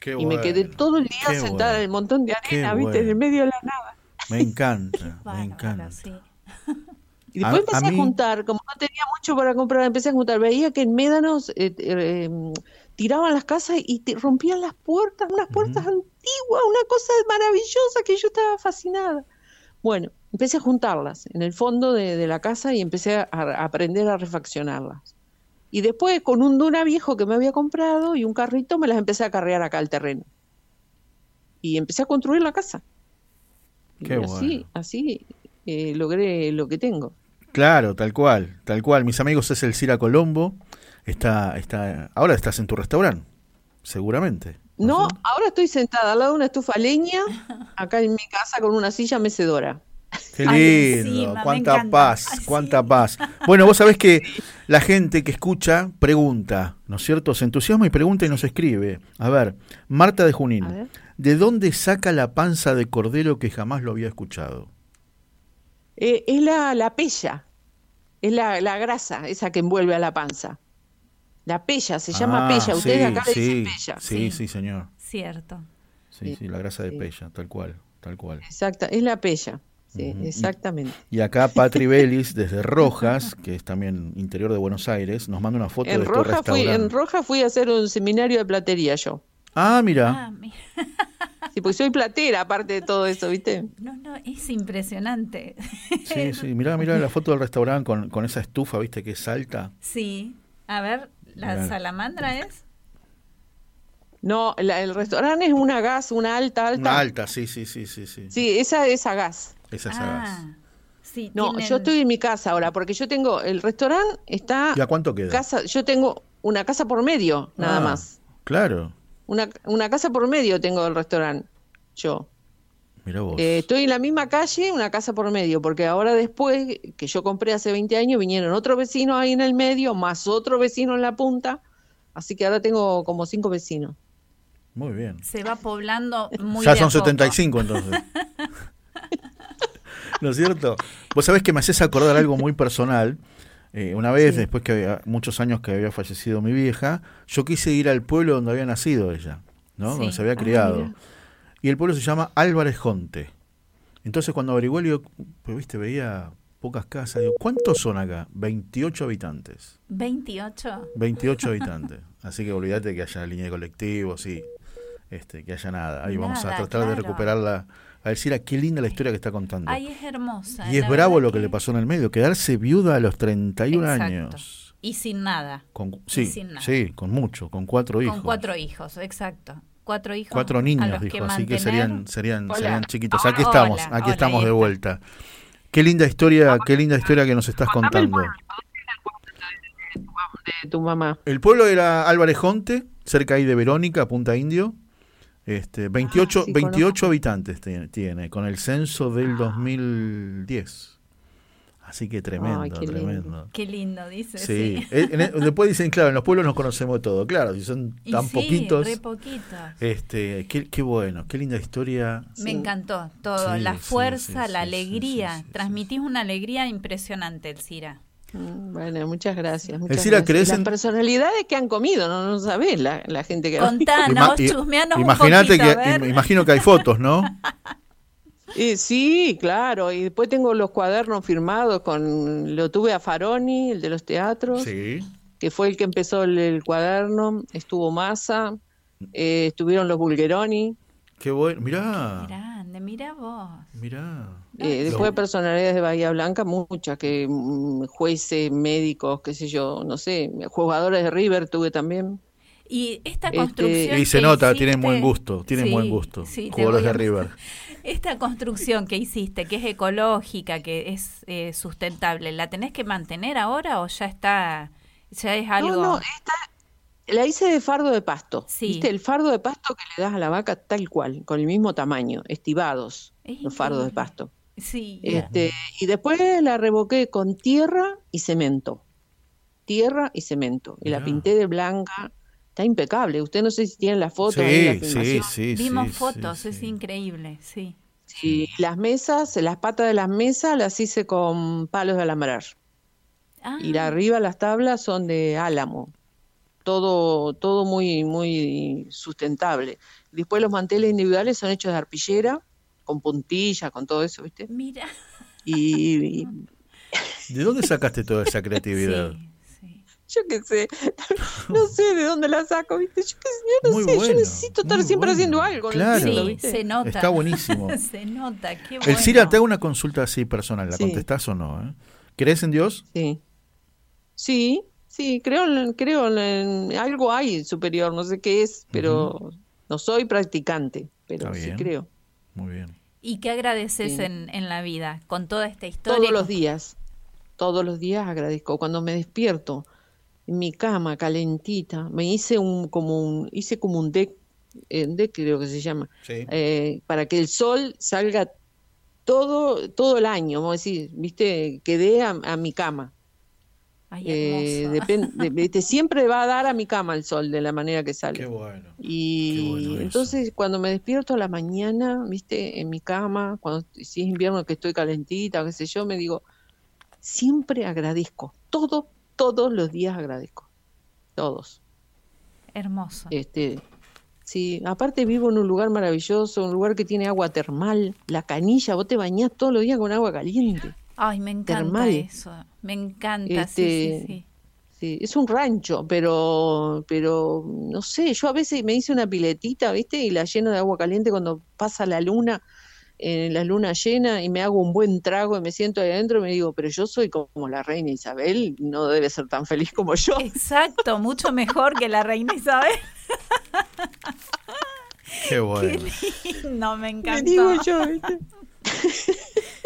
Qué y me quedé todo el día qué sentada en el montón de Qué arena, ¿viste? En el medio de la nada. Me encanta, me encanta. sí. Y después A- empecé a juntar, como no tenía mucho para comprar, empecé a juntar. Veía que en Médanos eh, eh, tiraban las casas y te rompían las puertas, unas puertas antiguas, una cosa maravillosa que yo estaba fascinada. Bueno, empecé a juntarlas en el fondo de, de la casa y empecé a, a aprender a refaccionarlas. Y después, con un Duna viejo que me había comprado y un carrito, me las empecé a carrear acá al terreno. Y empecé a construir la casa. Y Qué así, bueno. así eh, logré lo que tengo. Claro, tal cual, tal cual. Mis amigos es el Cira Colombo. Está, está, ahora estás en tu restaurante, seguramente. No, sé? ahora estoy sentada al lado de una estufa leña, acá en mi casa con una silla mecedora. Qué Ay, lindo, encima, cuánta paz, Ay, sí. cuánta paz. Bueno, vos sabés que la gente que escucha pregunta, ¿no es cierto? Se entusiasma y pregunta y nos escribe. A ver, Marta de Junín. ¿de dónde saca la panza de cordero que jamás lo había escuchado? Eh, es la, la pella, es la, la grasa, esa que envuelve a la panza. La pella, se llama Ah, pella. Ustedes sí, acá le sí, dicen pella. Sí, Sí. sí, señor. Cierto. Sí, Sí, la grasa de sí. pella, tal cual, tal cual. Exacta, es la pella. Sí, exactamente. Y acá Patri Belis, desde Rojas, que es también interior de Buenos Aires, nos manda una foto En de tu Roja, fui, restaurante. en Roja fui a hacer un seminario de platería yo. Ah, mira. Ah, mira. Sí, porque soy platera, aparte de todo eso, ¿viste? No, no, es impresionante. Sí, sí, mirá, mirá la foto del restaurante con, con esa estufa, viste, que es alta. Sí. A ver, la Mirá. salamandra es. No, la- el restaurante es una gas, una alta, alta. Una alta, sí, sí, sí, sí, sí. Sí, esa es a gas. Esa es a gas. Ah, sí. No, tienen- yo estoy en mi casa ahora, porque yo tengo, el restaurante está, ¿Y a cuánto queda? casa, yo tengo una casa por medio, nada Ah, más. Claro, Una, una casa por medio tengo el restaurante, yo. mira vos. Eh, estoy en la misma calle, una casa por medio, porque ahora después, que yo compré hace 20 años, vinieron otros vecinos ahí en el medio, más otro vecino en la punta, así que ahora tengo como cinco vecinos. Muy bien. Se va poblando muy ya de a son poco. 75 entonces. ¿No es cierto? Vos sabés que me haces acordar algo muy personal. Eh, una vez, Sí. después que había, muchos años que había fallecido mi vieja, yo quise ir al pueblo donde había nacido ella, ¿no? Sí. Donde se había Ah, criado. y el pueblo se llama Álvarez Jonte. Entonces cuando averigué, digo, pues viste, veía pocas casas, digo, ¿cuántos son acá? 28 habitantes. 28. 28 habitantes. Así que olvídate que haya línea de colectivos, sí. Este, que haya nada. Ahí vamos a tratar de claro. recuperarla. A decir, qué linda la historia que está contando. Ay, es hermosa. y es bravo lo que le pasó en el medio, quedarse viuda a los 31 Exacto. años. Y sin nada. Con, sí, sin nada. sí, con mucho, con cuatro hijos. Con cuatro hijos, exacto. Cuatro hijos. Cuatro niños, dijo, que así que serían, serían, Hola. serían chiquitos. Ah, Aquí estamos, hola, aquí hola, estamos ahí de vuelta. Qué linda historia, qué linda historia que nos estás contando. De tu mamá. El pueblo era Álvarez Jonte, cerca ahí de Verónica, Punta Indio. Este, 28, Ah, sí, 28 habitantes tiene, tiene, con el censo del 2010. Así que tremendo, Ay, qué lindo. tremendo. Qué lindo, dice. Sí, Sí. Eh, en- en- después dicen, claro, en los pueblos nos conocemos todo. Claro, si son Y tan sí, poquitos. re poquitos. Este, qué, qué bueno, qué linda historia. Me encantó todo, Sí, la fuerza, sí, la alegría. sí, sí, sí, Transmitís una alegría impresionante, Elcira. Mm, Bueno, muchas gracias. Muchas Elcira, gracias. ¿crees Las personalidades que han comido, no, no sabés la, la gente que ha Contanos, chusmeanos un Imagínate poquito, que, a ver. im- imagino que hay fotos, ¿no? Eh, sí, claro. Y después tengo los cuadernos firmados con. Lo tuve a Faroni, el de los teatros, Sí. que fue el que empezó el, el cuaderno. Estuvo Massa, eh, estuvieron los Bulgeroni. Qué bueno, mirá. Grande, Mira vos. Mirá. Eh, después personalidades de Bahía Blanca, muchas, que mm, jueces, médicos, qué sé yo, no sé, jugadores de River tuve también. Y esta Este- construcción. Y se nota, hiciste- tienen buen gusto, tienen Sí, buen gusto. sí, Jugadores de River. Esta construcción que hiciste, que es ecológica, que es eh, sustentable, ¿la tenés que mantener ahora o ya está, ya es algo? No, no, esta la hice de fardo de pasto. Sí. ¿Viste? El fardo de pasto que le das a la vaca tal cual, con el mismo tamaño, estivados, Es los fardos de pasto. Sí. Este, y después la revoqué con tierra y cemento. Tierra y cemento. Y la pinté de blanca. Está impecable. Usted no sé si tiene las fotos. ahí, Sí, la sí, filmación. sí, Vimos sí, fotos, sí, es sí. increíble, sí. Y las mesas, las patas de las mesas las hice con palos de alambrar. Ah, Y la arriba las tablas son de álamo. Todo, todo muy, muy sustentable. Después los manteles individuales son hechos de arpillera, con puntilla, con todo eso, ¿viste? mira. Y, y ¿De dónde sacaste toda esa creatividad? Sí, yo qué sé, no sé de dónde la saco, ¿viste? Yo, qué sé, yo no Muy sé, bueno, yo necesito estar siempre bueno. haciendo algo. no Claro. entiendo, Sí, ¿viste? se nota. Está buenísimo. se nota, qué bueno. El Cira, te hago una consulta así personal, ¿la Sí. contestás o no? eh? ¿Crees en Dios? Sí. Sí, sí, creo, en- creo en algo hay superior, no sé qué es, pero no soy practicante, pero Está sí creo. Muy bien. ¿Y qué agradeces Sí. en, en la vida con toda esta historia? Todos los días, todos los días agradezco. Cuando me despierto en mi cama calentita, me hice un como un hice como un deck, eh, un deck creo que se llama, Sí. eh, para que el sol salga todo todo el año, vamos a decir, viste, que dé a, a mi cama. Ay, Eh, hermoso. depen- de- viste, siempre va a dar a mi cama el sol de la manera que sale. Qué bueno. Y Qué bueno eso. entonces cuando me despierto a la mañana, viste, en mi cama, cuando si es invierno que estoy calentita, qué sé yo, me digo, siempre agradezco, todo, todos los días agradezco, todos. Hermoso. Este, sí, aparte vivo en un lugar maravilloso, un lugar que tiene agua termal, la canilla, vos te bañás todos los días con agua caliente. Ay, me encanta termal. eso. Me encanta, sí, Este, sí, sí. Sí, es un rancho, pero, pero no sé, yo a veces me hice una piletita, ¿viste? Y la lleno de agua caliente cuando pasa la luna, en la luna llena, y me hago un buen trago y me siento ahí adentro y me digo, pero yo soy como la reina Isabel, no debe ser tan feliz como yo. Exacto, mucho mejor que la reina Isabel. Qué bueno. No, me Me encantó. digo yo, ¿viste?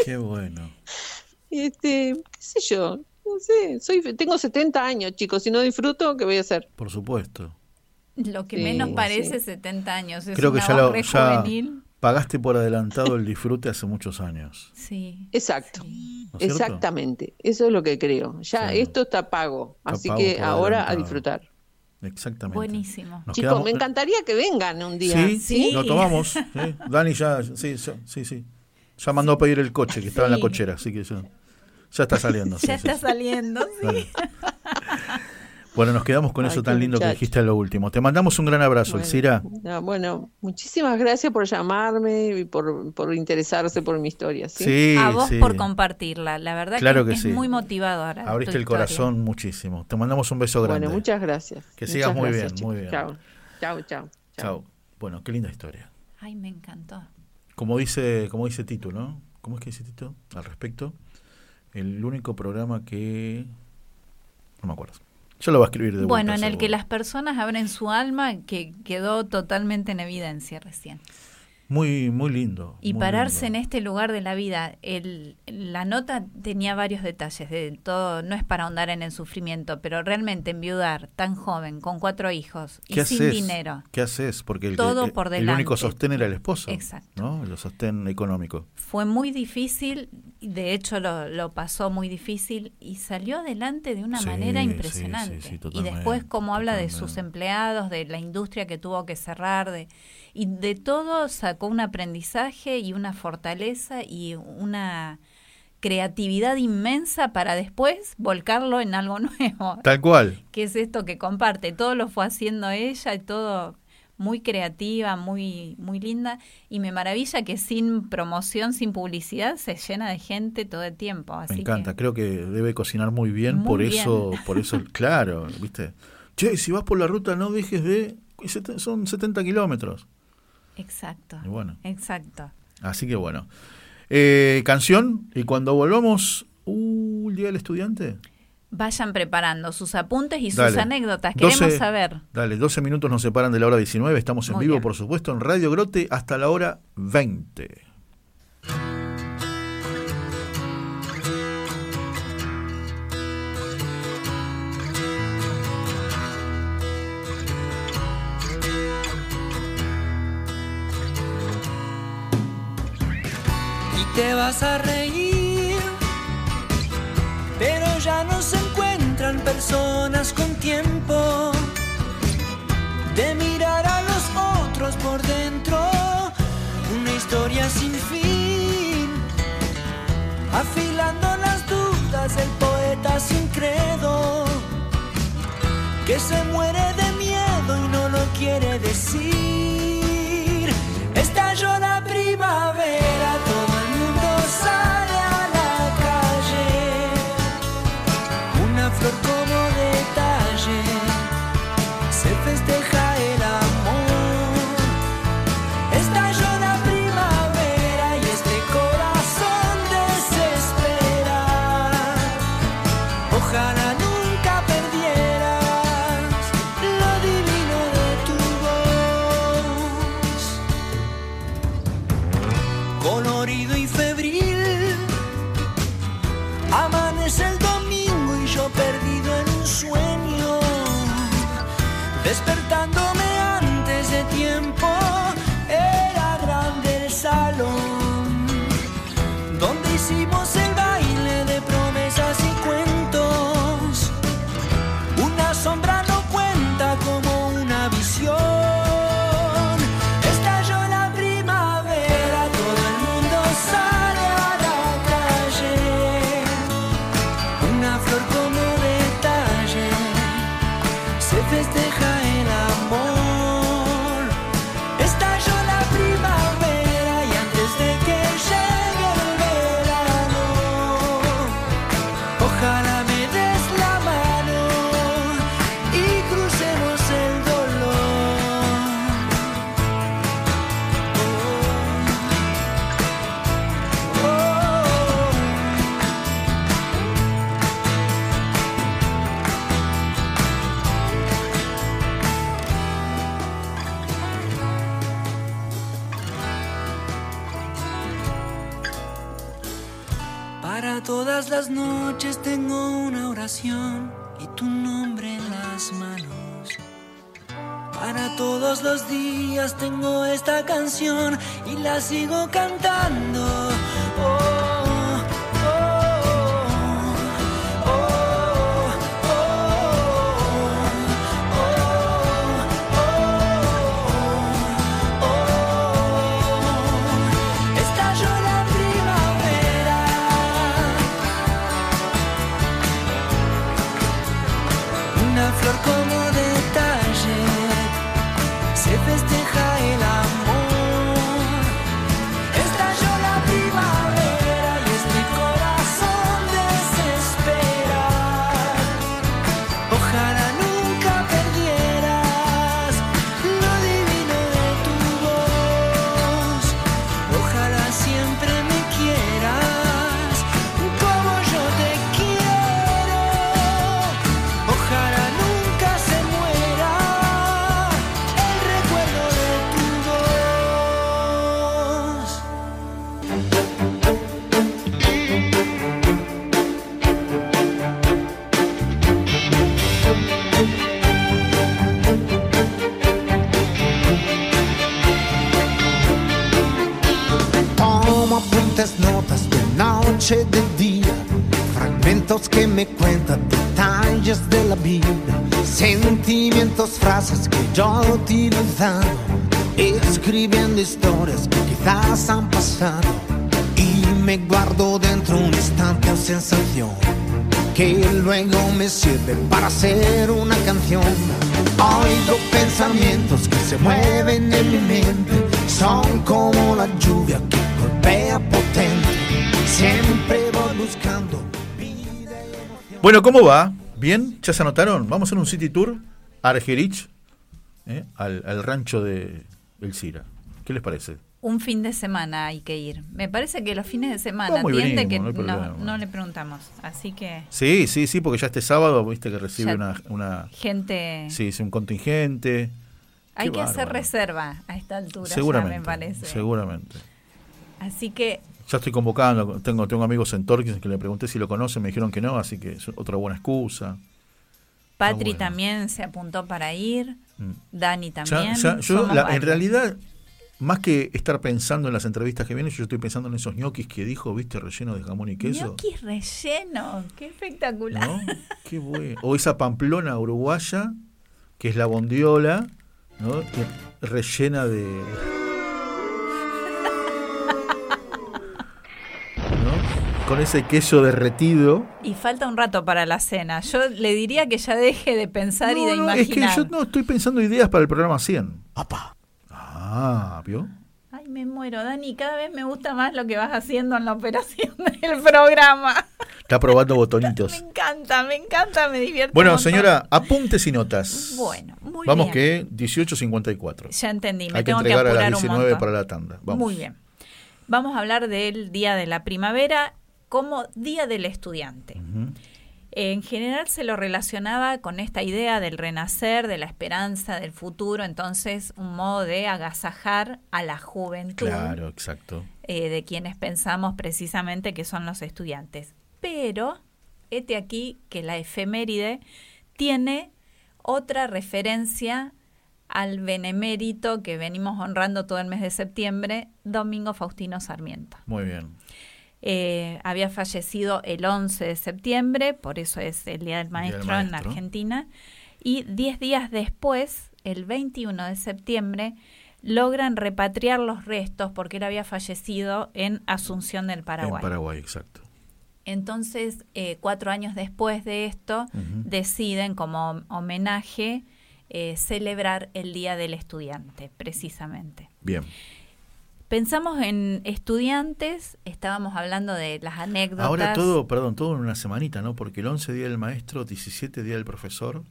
Qué bueno. Este, qué sé yo, no sé, soy, tengo 70 años, chicos, si no disfruto, ¿qué voy a hacer? Por supuesto. Lo que Sí, menos sí. parece 70 años. Es Creo que ya lo ya pagaste por adelantado el disfrute hace muchos años. Sí. Exacto. ¿no es cierto? Exactamente, eso es lo que creo. Ya Sí. esto está pago, Está así pago que ahora a disfrutar. Exactamente. Buenísimo. Nos Chicos, quedamos- me encantaría que vengan un día. Sí, Sí. lo tomamos. sí. Dani ya, sí, sí, sí. Ya mandó a pedir el coche que estaba en la Sí. cochera, así que ya, ya está saliendo. sí, Ya sí, está sí. saliendo, sí. Bueno, nos quedamos con Ay, eso tan lindo que dijiste a lo último. Te mandamos un gran abrazo, Bueno, Elcira. no, bueno, muchísimas gracias por llamarme y por, por interesarse por mi historia. ¿sí? Sí, a vos sí. por compartirla. La verdad Claro que, que es sí. muy motivadora. Abriste el historia. corazón muchísimo. Te mandamos un beso grande. Bueno, muchas gracias. Que Muchas sigas muy gracias, bien, muy bien. Chao, chao, chao. Chao. Bueno, qué linda historia. Ay, me encantó. Como dice, como dice Tito, ¿no? ¿Cómo es que dice Tito al respecto? El único programa que... No me acuerdo. Yo lo voy a escribir de Bueno, en el que las personas abren su alma, que quedó totalmente en evidencia recién. Muy, muy lindo. Y muy pararse en este lugar de la vida. El, la nota tenía varios detalles, de todo, no es para ahondar en el sufrimiento, pero realmente enviudar tan joven, con cuatro hijos y ¿Qué sin haces? dinero, ¿Qué haces? Porque el, Todo el- por el único sostén era el esposo. Exacto. ¿no? El sostén económico. fue muy difícil, de hecho lo, lo pasó muy difícil y salió adelante de una Sí, manera impresionante. sí, sí, y después como habla de sus empleados, de la industria que tuvo que cerrar, de y de todo sacó un aprendizaje y una fortaleza y una creatividad inmensa para después volcarlo en algo nuevo. Tal cual. que es esto que comparte. Todo lo fue haciendo ella y todo muy creativa, muy, muy linda. Y me maravilla que sin promoción, sin publicidad, se llena de gente todo el tiempo. Así Me encanta. que- Creo que debe cocinar muy bien. Muy por bien. eso, por eso, claro, ¿viste? Che, si vas por la ruta no dejes de... Son 70 kilómetros. exacto. Y bueno. Exacto. Así que bueno. Eh, canción, y cuando volvamos, uh, el Día del Estudiante. Vayan preparando sus apuntes y sus Dale. anécdotas. Queremos 12 saber. Dale, 12 minutos nos separan de la hora 19. Estamos en Muy vivo, bien. por supuesto, en Radio Grote hasta la hora 20. y te vas a reír. Personas con tiempo de mirar a los otros por dentro. Una historia sin fin, afilando las dudas del poeta sin credo, que se muere de miedo y no lo quiere decir. Y tu nombre en las manos. Para todos los días tengo esta canción y la sigo cantando. Noche, de día, fragmentos que me cuentan detalles de la vida, sentimientos, frases que yo he utilizado, escribiendo historias que quizás han pasado, y me guardo dentro un instante o sensación que luego me sirve para hacer una canción. Oigo pensamientos que se mueven en mi mente, son como la lluvia que golpea. Siempre voy buscando. Bueno, ¿cómo va? ¿Bien? ¿Ya se anotaron? Vamos a hacer un city tour a Argerich, ¿eh? al, al rancho de El Cira. ¿Qué les parece? un fin de semana hay que ir. Me parece que los fines de semana que no le preguntamos. Así que Sí, sí, sí, porque ya este sábado, viste que recibe una, una gente, sí, sí, un contingente. hay Qué que hacer reserva a esta altura, ya Seguramente. me parece. Seguramente. Así que Ya estoy convocando, tengo, tengo amigos en Torquín que le pregunté si lo conocen, me dijeron que no, así que es otra buena excusa. Patri también se apuntó para ir, Mm. Dani también. ya- yo, somos la- en realidad, más que estar pensando en las entrevistas que vienen, yo estoy pensando en esos ñoquis que dijo, viste, relleno de jamón y queso. Ñoquis relleno, qué espectacular. ¿No? Qué bueno. O esa pamplona uruguaya, que es la bondiola, ¿no? Que rellena de. Con ese queso derretido. Y falta un rato para la cena. Yo le diría que ya deje de pensar y de No, no, es que imaginar. yo no estoy pensando ideas para el programa 100. Ah, ¿vio? Ay, me muero, Dani. Cada vez me gusta más lo que vas haciendo en la operación del programa. Está probando Me botonitos. encanta, me encanta, me divierte. Bueno, señora, apuntes y notas. Bueno, muy Vamos bien. que 18.54. Ya entendí, me Hay tengo que entregar a apurar las un 19 montón. para la tanda. Vamos. Muy bien. Vamos a hablar del Día de la Primavera como Día del Estudiante. En general se lo relacionaba con esta idea del renacer, de la esperanza, del futuro, entonces un modo de agasajar a la juventud Claro, exacto. eh, de quienes pensamos precisamente que son los estudiantes. Pero, este aquí que la efeméride tiene otra referencia al benemérito que venimos honrando todo el mes de septiembre, Domingo Faustino Sarmiento. Muy bien. Eh, había fallecido el 11 de septiembre, por eso es el Día del Maestro, en Maestro. Argentina, y 10 días después, el 21 de septiembre, logran repatriar los restos porque él había fallecido en Asunción del Paraguay. En Paraguay, exacto. Entonces, eh, cuatro años después de esto, deciden como homenaje eh, celebrar el Día del Estudiante, precisamente. Bien. Pensamos en estudiantes, estábamos hablando de las anécdotas. Ahora todo, perdón, todo en una semanita, ¿no? Porque el 11 día del maestro, 17 día del profesor,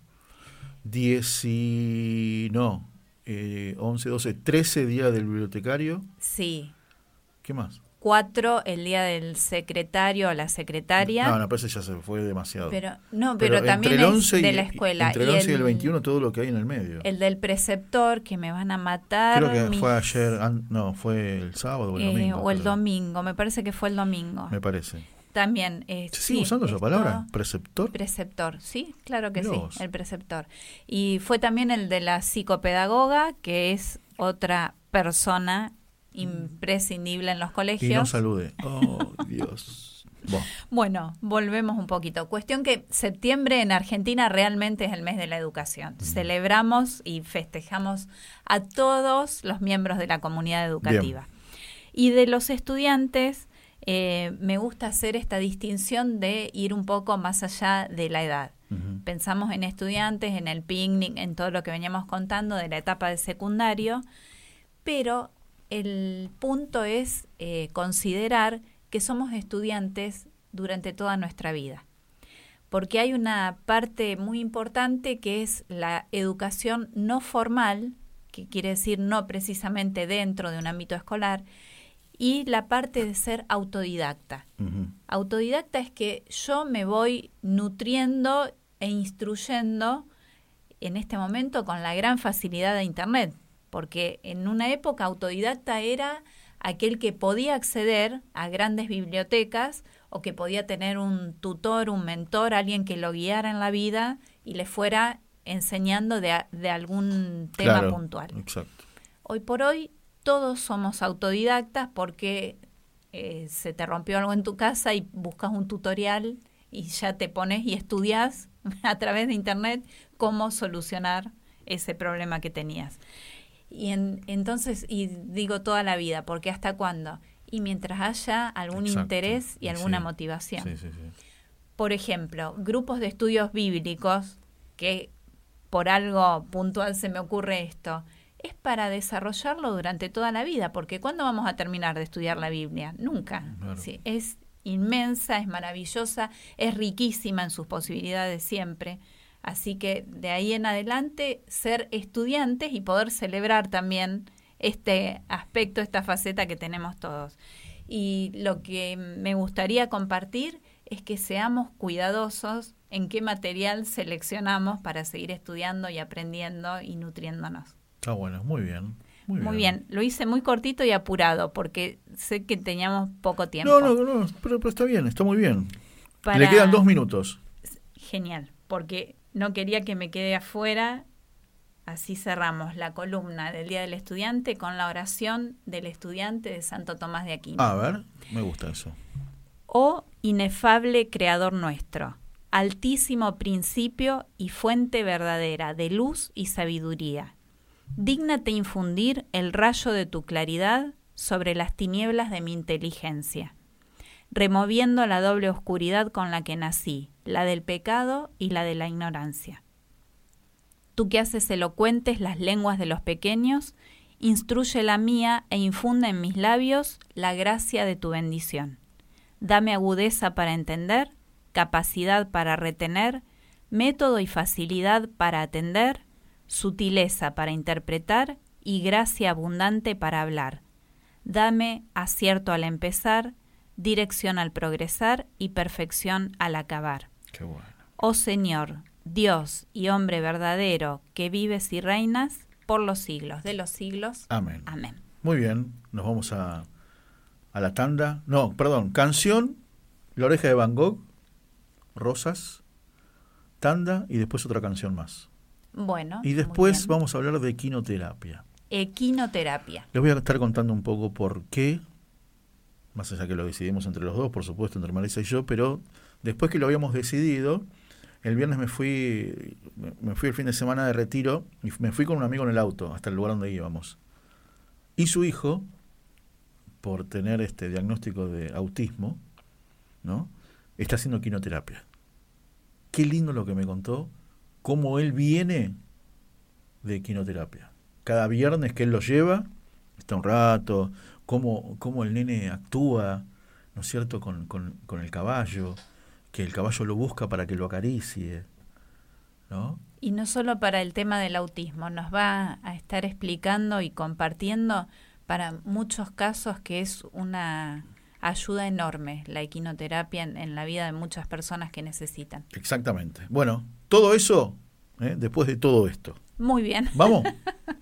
10 y... no, eh, 11, 12, 13 día del bibliotecario. Sí. ¿Qué más? Cuatro, el día del secretario o la secretaria. No, no, pero ese ya se fue demasiado. Pero, no, pero, también el es 11 y- de la escuela. Entre el Y 11 y el 21 todo lo que hay en el medio. El del preceptor, que me van a matar. Creo que fue ayer, no, fue el sábado o el eh, domingo. o el domingo, me parece que fue el domingo. Me parece. También. eh, ¿Se sigue sí, usando esa palabra? ¿Preceptor? Preceptor, sí, claro que sí, el preceptor. Y fue también el de la psicopedagoga, que es otra persona imprescindible en los y no colegios. salude. Oh, Dios. Bueno, Bueno, volvemos un poquito. Cuestión que septiembre en Argentina realmente es el mes de la educación. Celebramos y festejamos a todos los miembros de la comunidad educativa. Y de los estudiantes, eh, me gusta hacer esta distinción de ir un poco más allá de la edad. Pensamos en estudiantes, en el picnic, en todo lo que veníamos contando de la etapa de secundario, pero el punto es eh, considerar que somos estudiantes durante toda nuestra vida, porque hay una parte muy importante que es la educación no formal, que quiere decir no precisamente dentro de un ámbito escolar, y la parte de ser autodidacta. Autodidacta es que yo me voy nutriendo e instruyendo en este momento con la gran facilidad de Internet, porque en una época autodidacta era aquel que podía acceder a grandes bibliotecas o que podía tener un tutor, un mentor, alguien que lo guiara en la vida y le fuera enseñando de, de algún tema Claro, puntual. Exacto. Hoy por hoy todos somos autodidactas porque eh, se te rompió algo en tu casa y buscas un tutorial y ya te pones y estudias a través de internet cómo solucionar ese problema que tenías. Y en- entonces, y digo toda la vida, porque hasta cuándo? Y mientras haya algún Exacto. interés y alguna Sí. motivación Sí, sí, sí. por ejemplo, grupos de estudios bíblicos, que por algo puntual se me ocurre esto, es para desarrollarlo durante toda la vida, porque ¿cuándo vamos a terminar de estudiar la Biblia? Nunca. Claro. Sí, es inmensa, es maravillosa, es riquísima en sus posibilidades siempre. Así que de ahí en adelante ser estudiantes y poder celebrar también este aspecto, esta faceta que tenemos todos. Y lo que me gustaría compartir es que seamos cuidadosos en qué material seleccionamos para seguir estudiando y aprendiendo y nutriéndonos. Está bueno, muy bien. Muy, Muy bien, lo hice muy cortito y apurado porque sé que teníamos poco tiempo. No, no, no, pero, pero está bien, está muy bien. Para- Le quedan dos minutos. Genial, porque no quería que me quede afuera. Así cerramos la columna del Día del Estudiante con la oración del estudiante de Santo Tomás de Aquino. A ver, me gusta eso. Oh inefable Creador nuestro, altísimo principio y fuente verdadera de luz y sabiduría. Dígnate infundir el rayo de tu claridad sobre las tinieblas de mi inteligencia, removiendo la doble oscuridad con la que nací, la del pecado y la de la ignorancia. Tú que haces elocuentes las lenguas de los pequeños, instruye la mía e infunde en mis labios la gracia de tu bendición. Dame agudeza para entender, capacidad para retener, método y facilidad para atender, sutileza para interpretar y gracia abundante para hablar. Dame acierto al empezar, dirección al progresar y perfección al acabar. Qué bueno. Oh Señor, Dios y hombre verdadero, que vives y reinas por los siglos de los siglos. Amén. Amén. Muy bien, nos vamos a, a la tanda. No, perdón, canción, La oreja de Van Gogh, Rosas, tanda y después otra canción más. Bueno. Y después vamos a hablar de equinoterapia. Equinoterapia. Les voy a estar contando un poco por qué, más allá que lo decidimos entre los dos, por supuesto, entre Marisa y yo, pero después que lo habíamos decidido, el viernes me fui, me- fui el fin de semana de retiro y me fui con un amigo en el auto hasta el lugar donde íbamos. Y su hijo, por tener este diagnóstico de autismo, ¿no? está haciendo quinoterapia. Qué lindo lo que me contó, cómo él viene de quinoterapia. Cada viernes que él lo lleva, está un rato, cómo, cómo el nene actúa, ¿no es cierto?, con, con- con el caballo, que el caballo lo busca para que lo acaricie, ¿no? Y no solo para el tema del autismo, nos va a estar explicando y compartiendo para muchos casos que es una ayuda enorme la equinoterapia en, en la vida de muchas personas que necesitan. Exactamente. Bueno, todo eso, ¿eh? después de todo esto. Muy bien. ¿Vamos?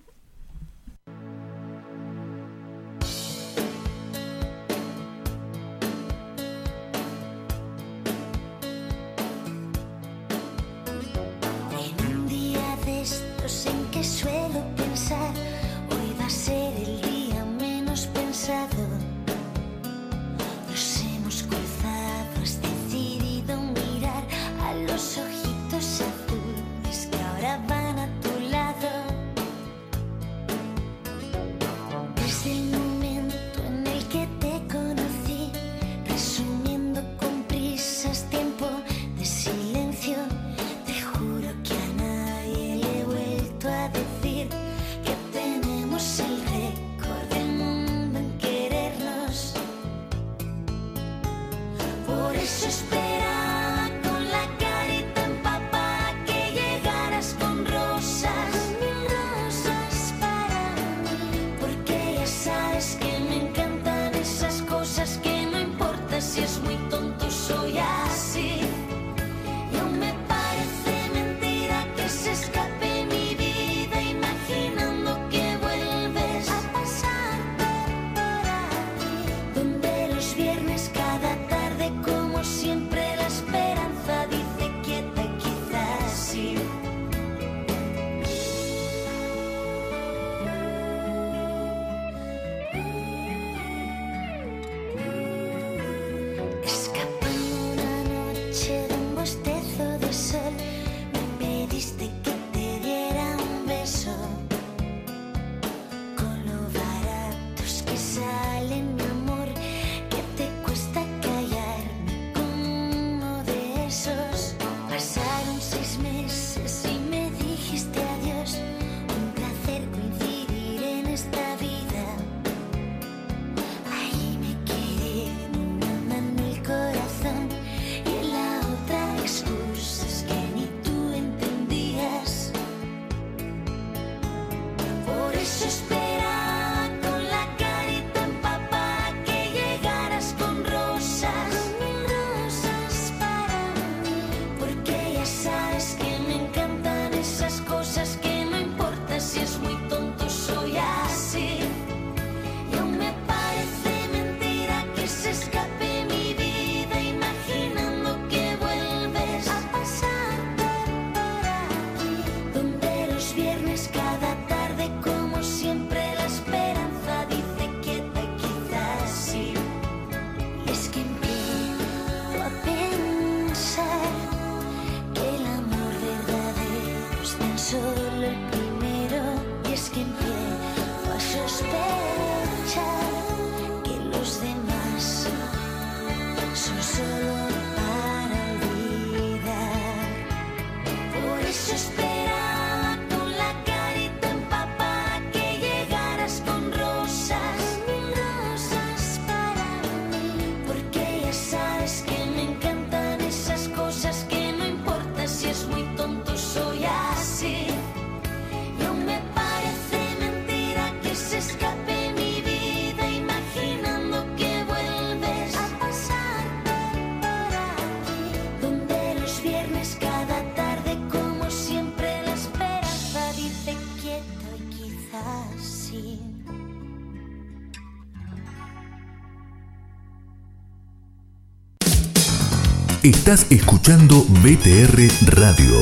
Estás escuchando BTR Radio,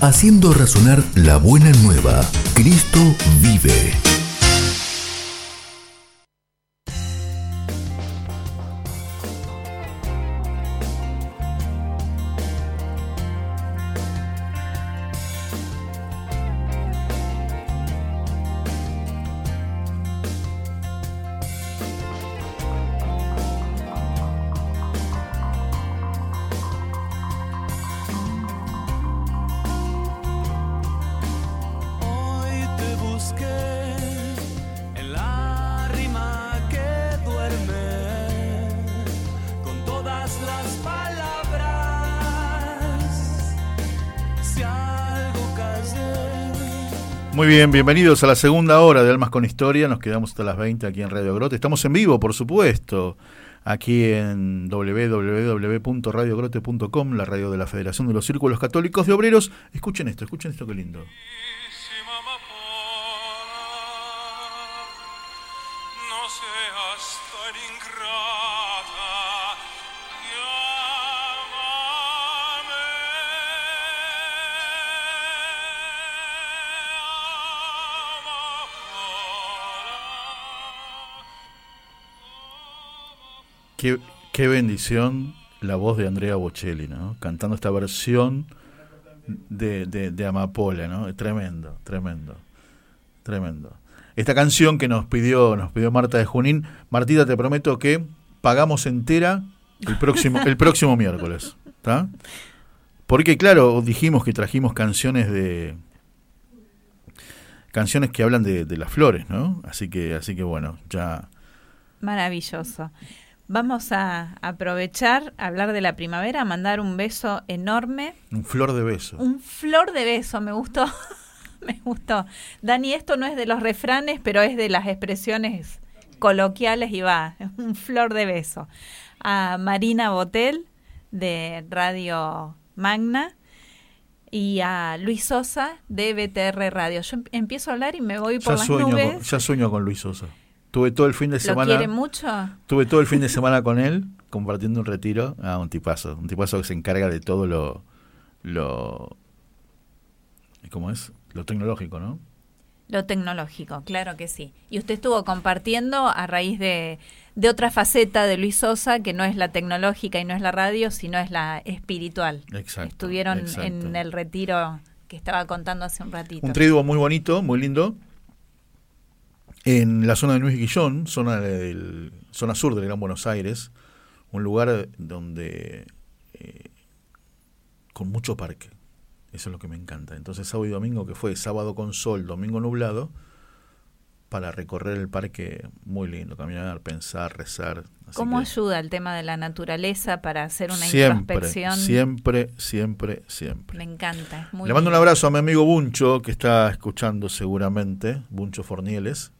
haciendo razonar la buena nueva. Cristo vive. Bien, bienvenidos a la segunda hora de Almas con Historia. Nos quedamos hasta las 20 aquí en Radio Grote. Estamos en vivo, por supuesto, aquí en www.radiogrote.com, la radio de la Federación de los Círculos Católicos de Obreros. Escuchen esto, escuchen esto, qué lindo. Qué, bendición la voz de Andrea Bocelli, ¿no? Cantando esta versión de, de, de Amapola, ¿no? Tremendo, tremendo, tremendo. Esta canción que nos pidió, nos pidió Marta de Junín, Martita, te prometo que pagamos entera el próximo, el próximo miércoles. ¿está? Porque claro, dijimos que trajimos canciones de canciones que hablan de, de las flores, ¿no? Así que, así que bueno, ya Maravilloso. Vamos a aprovechar, a hablar de la primavera, a mandar un beso enorme, un flor de beso. un flor de beso, me gustó, me gustó. Dani, esto no es de los refranes, pero es de las expresiones coloquiales y va, un flor de beso. A Marina Botel de Radio Magna y a Luis Sosa de BTR Radio. Yo em- empiezo a hablar y me voy por Ya las sueño, con, nubes. ya sueño con Luis Sosa. Tuve todo el fin de ¿Lo semana. quiere mucho? Tuve todo el fin de semana con él, compartiendo un retiro. Ah, un tipazo. Un tipazo que se encarga de todo lo. lo ¿Cómo es? Lo tecnológico, ¿no? Lo tecnológico, claro que sí. Y usted estuvo compartiendo a raíz de, de otra faceta de Luis Sosa, que no es la tecnológica y no es la radio, sino es la espiritual. Exacto. Estuvieron exacto. en el retiro que estaba contando hace un ratito. Un triduo muy bonito, muy lindo. En la zona de Luis Guillón, zona, del, zona sur del Gran Buenos Aires, un lugar donde eh, con mucho parque. Eso es lo que me encanta. Entonces, sábado y domingo, que fue sábado con sol, domingo nublado, para recorrer el parque, muy lindo, caminar, pensar, rezar. Así ¿Cómo que ayuda el tema de la naturaleza para hacer una siempre, introspección? siempre, siempre, siempre. Me encanta. muy Le mando un abrazo a mi amigo Buncho, que está escuchando seguramente, Buncho Fornieles,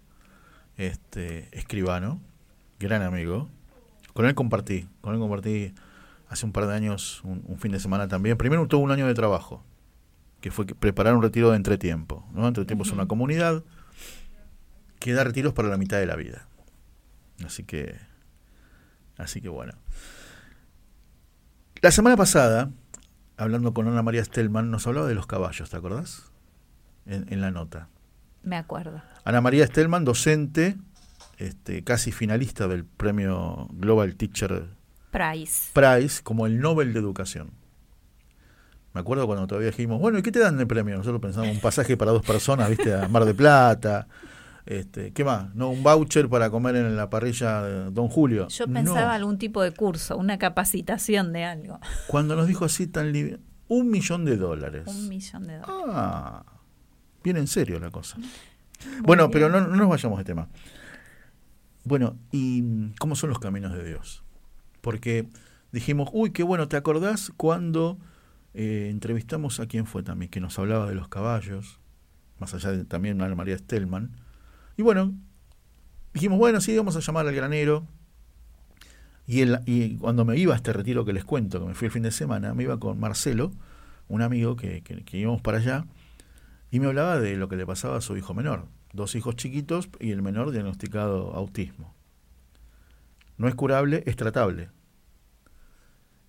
este escribano, gran amigo. Con él compartí, con él compartí hace un par de años, un, un fin de semana también. Primero tuvo un año de trabajo, que fue preparar un retiro de entretiempo. ¿no? Entretiempo es una comunidad que da retiros para la mitad de la vida. Así que, así que bueno. La semana pasada, hablando con Ana María Stellman, nos hablaba de los caballos, ¿te acordás? En, en la nota. Me acuerdo. Ana María Stellman, docente, este, casi finalista del premio Global Teacher. Prize como el Nobel de Educación. Me acuerdo cuando todavía dijimos, bueno, ¿y qué te dan de premio? Nosotros pensábamos un pasaje para dos personas, viste, a Mar de Plata, Este, ¿Qué más? ¿No? ¿Un voucher para comer en la parrilla de Don Julio? Yo No. pensaba algún tipo de curso, una capacitación de algo. Cuando nos dijo así tan libre, un millón de dólares. Un millón de dólares. Ah, bien en serio la cosa. Bueno, bien. pero no, no nos vayamos de tema. Bueno, ¿y cómo son los caminos de Dios? Porque dijimos, uy, qué bueno, ¿te acordás cuando eh, entrevistamos a quién fue también, que nos hablaba de los caballos, más allá de también Ana María Stelman? Y bueno, dijimos, bueno, sí, vamos a llamar al granero. Y, el- y cuando me iba a este retiro que les cuento, que me fui el fin de semana, me iba con Marcelo, un amigo que, que, que íbamos para allá, y me hablaba de lo que le pasaba a su hijo menor. Dos hijos chiquitos y el menor diagnosticado autismo. No es curable, es tratable.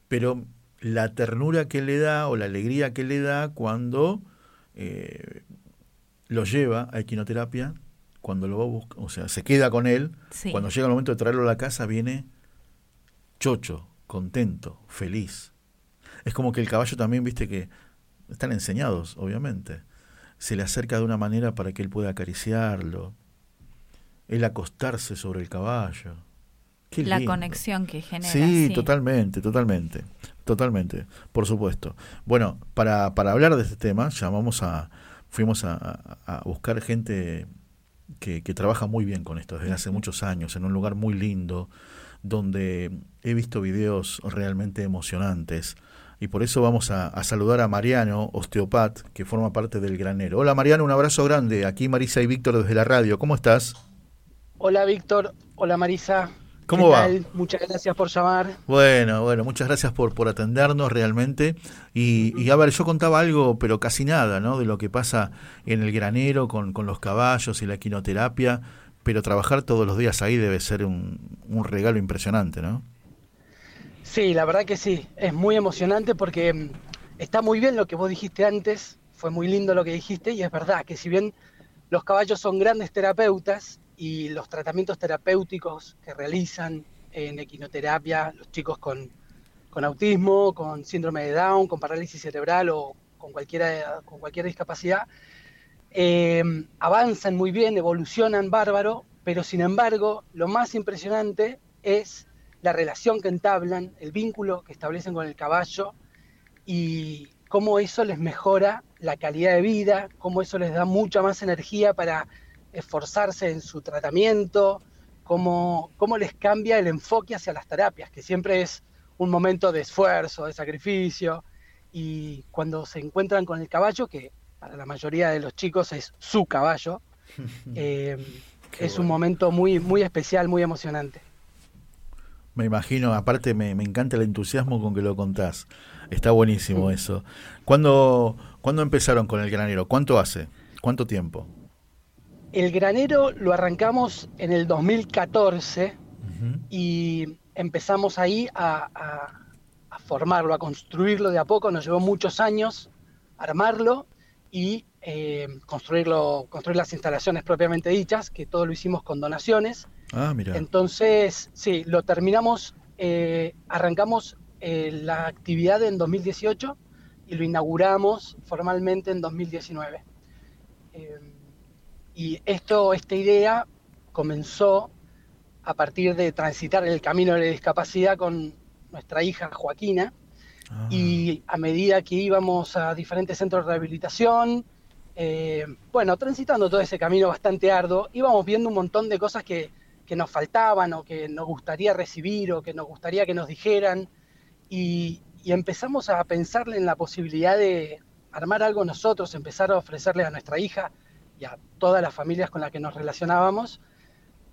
Pero la ternura que le da o la alegría que le da cuando eh, lo lleva a equinoterapia, cuando lo va a buscar, o sea, se queda con él, Sí. cuando llega el momento de traerlo a la casa, viene chocho, contento, feliz. Es como que el caballo también, viste que están enseñados, obviamente. Se le acerca de una manera para que él pueda acariciarlo. Él acostarse sobre el caballo. Qué La lindo. conexión que genera. Sí, sí. totalmente, totalmente, totalmente, por supuesto. Bueno, para, para hablar de este tema, llamamos a, fuimos a, a- a buscar gente que, que trabaja muy bien con esto desde hace muchos años, en un lugar muy lindo, donde he visto videos realmente emocionantes. Y por eso vamos a, a saludar a Mariano, osteopat, que forma parte del granero. Hola Mariano, un abrazo grande. Aquí Marisa y Víctor desde la radio. ¿Cómo estás? Hola Víctor, hola Marisa. ¿Cómo ¿Qué va? tal? Muchas gracias por llamar. Bueno, bueno, muchas gracias por, por atendernos realmente. Y, y a ver, yo contaba algo, pero casi nada, ¿no? De lo que pasa en el granero con, con los caballos y la quinoterapia, pero trabajar todos los días ahí debe ser un, un regalo impresionante, ¿no? Sí, la verdad que sí, es muy emocionante porque mm, está muy bien lo que vos dijiste antes, fue muy lindo lo que dijiste y es verdad que si bien los caballos son grandes terapeutas y los tratamientos terapéuticos que realizan en equinoterapia, los chicos con, con autismo, con síndrome de Down, con parálisis cerebral o con, cualquiera, con cualquier discapacidad, eh, avanzan muy bien, evolucionan bárbaro, pero sin embargo, lo más impresionante es la relación que entablan, el vínculo que establecen con el caballo y cómo eso les mejora la calidad de vida, cómo eso les da mucha más energía para esforzarse en su tratamiento, cómo, cómo les cambia el enfoque hacia las terapias, que siempre es un momento de esfuerzo, de sacrificio, y cuando se encuentran con el caballo, que para la mayoría de los chicos es su caballo, eh, es un momento muy, muy especial, muy emocionante. Me imagino, aparte me, me encanta el entusiasmo con que lo contás. Está buenísimo eso. ¿Cuándo, ¿Cuándo empezaron con el granero? ¿Cuánto hace? ¿Cuánto tiempo? El granero lo arrancamos en el 2014 Ujú. y empezamos ahí a, a- a formarlo, a construirlo de a poco. Nos llevó muchos años armarlo y eh, construirlo, construir las instalaciones propiamente dichas, que todo lo hicimos con donaciones. Ah, mira. Entonces, sí, lo terminamos, eh, arrancamos eh, la actividad en 2018 y lo inauguramos formalmente en 2019. Eh, y esto, esta idea comenzó a partir de transitar el camino de la discapacidad con nuestra hija Joaquina, Ah, y a medida que íbamos a diferentes centros de rehabilitación, eh, bueno, transitando todo ese camino bastante arduo, íbamos viendo un montón de cosas que, que nos faltaban o que nos gustaría recibir o que nos gustaría que nos dijeran y, empezamos a pensarle en la posibilidad de armar algo nosotros, empezar a ofrecerle a nuestra hija y a todas las familias con las que nos relacionábamos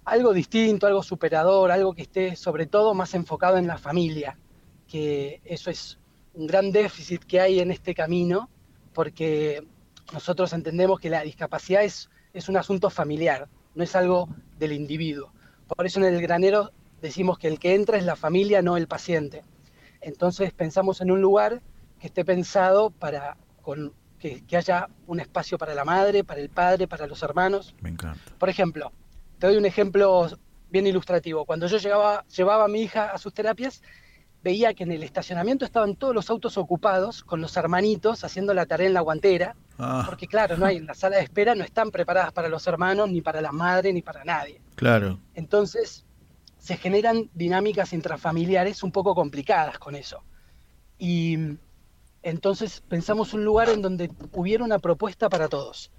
algo distinto, algo superador, algo que esté sobre todo más enfocado en la familia, que eso es un gran déficit que hay en este camino, porque nosotros entendemos que la discapacidad es un asunto familiar, no es algo del individuo. Por eso en el granero decimos que el que entra es la familia, no el paciente. Entonces pensamos en un lugar que esté pensado para con, que, que haya un espacio para la madre, para el padre, para los hermanos. me encanta. Por ejemplo, te doy un ejemplo bien ilustrativo. Cuando yo llegaba, llevaba a mi hija a sus terapias, veía que en el estacionamiento estaban todos los autos ocupados con los hermanitos haciendo la tarea en la guantera, Ah, porque claro, no hay, las salas de espera no están preparadas para los hermanos, ni para la madre, ni para nadie. claro. Entonces se generan dinámicas intrafamiliares un poco complicadas con eso. Y entonces pensamos un lugar en donde hubiera una propuesta para todos.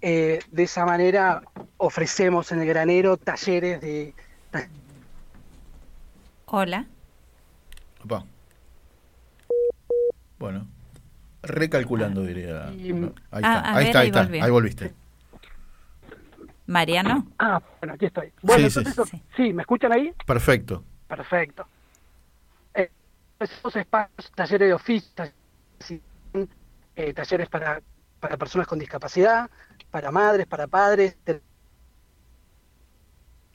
Eh, de esa manera ofrecemos en el granero talleres de... Hola. Opa. Bueno, recalculando diría. Y- Ahí Ah, está, a ahí ver, está, ahí ahí está, ahí volviste. Mariano. Ah, bueno, aquí estoy. Bueno, Sí, sí. entonces, Sí. sí, ¿me escuchan ahí? Perfecto. Perfecto. Eh, esos espacios, talleres de oficio, talleres, eh, talleres para, para personas con discapacidad, para madres, para padres,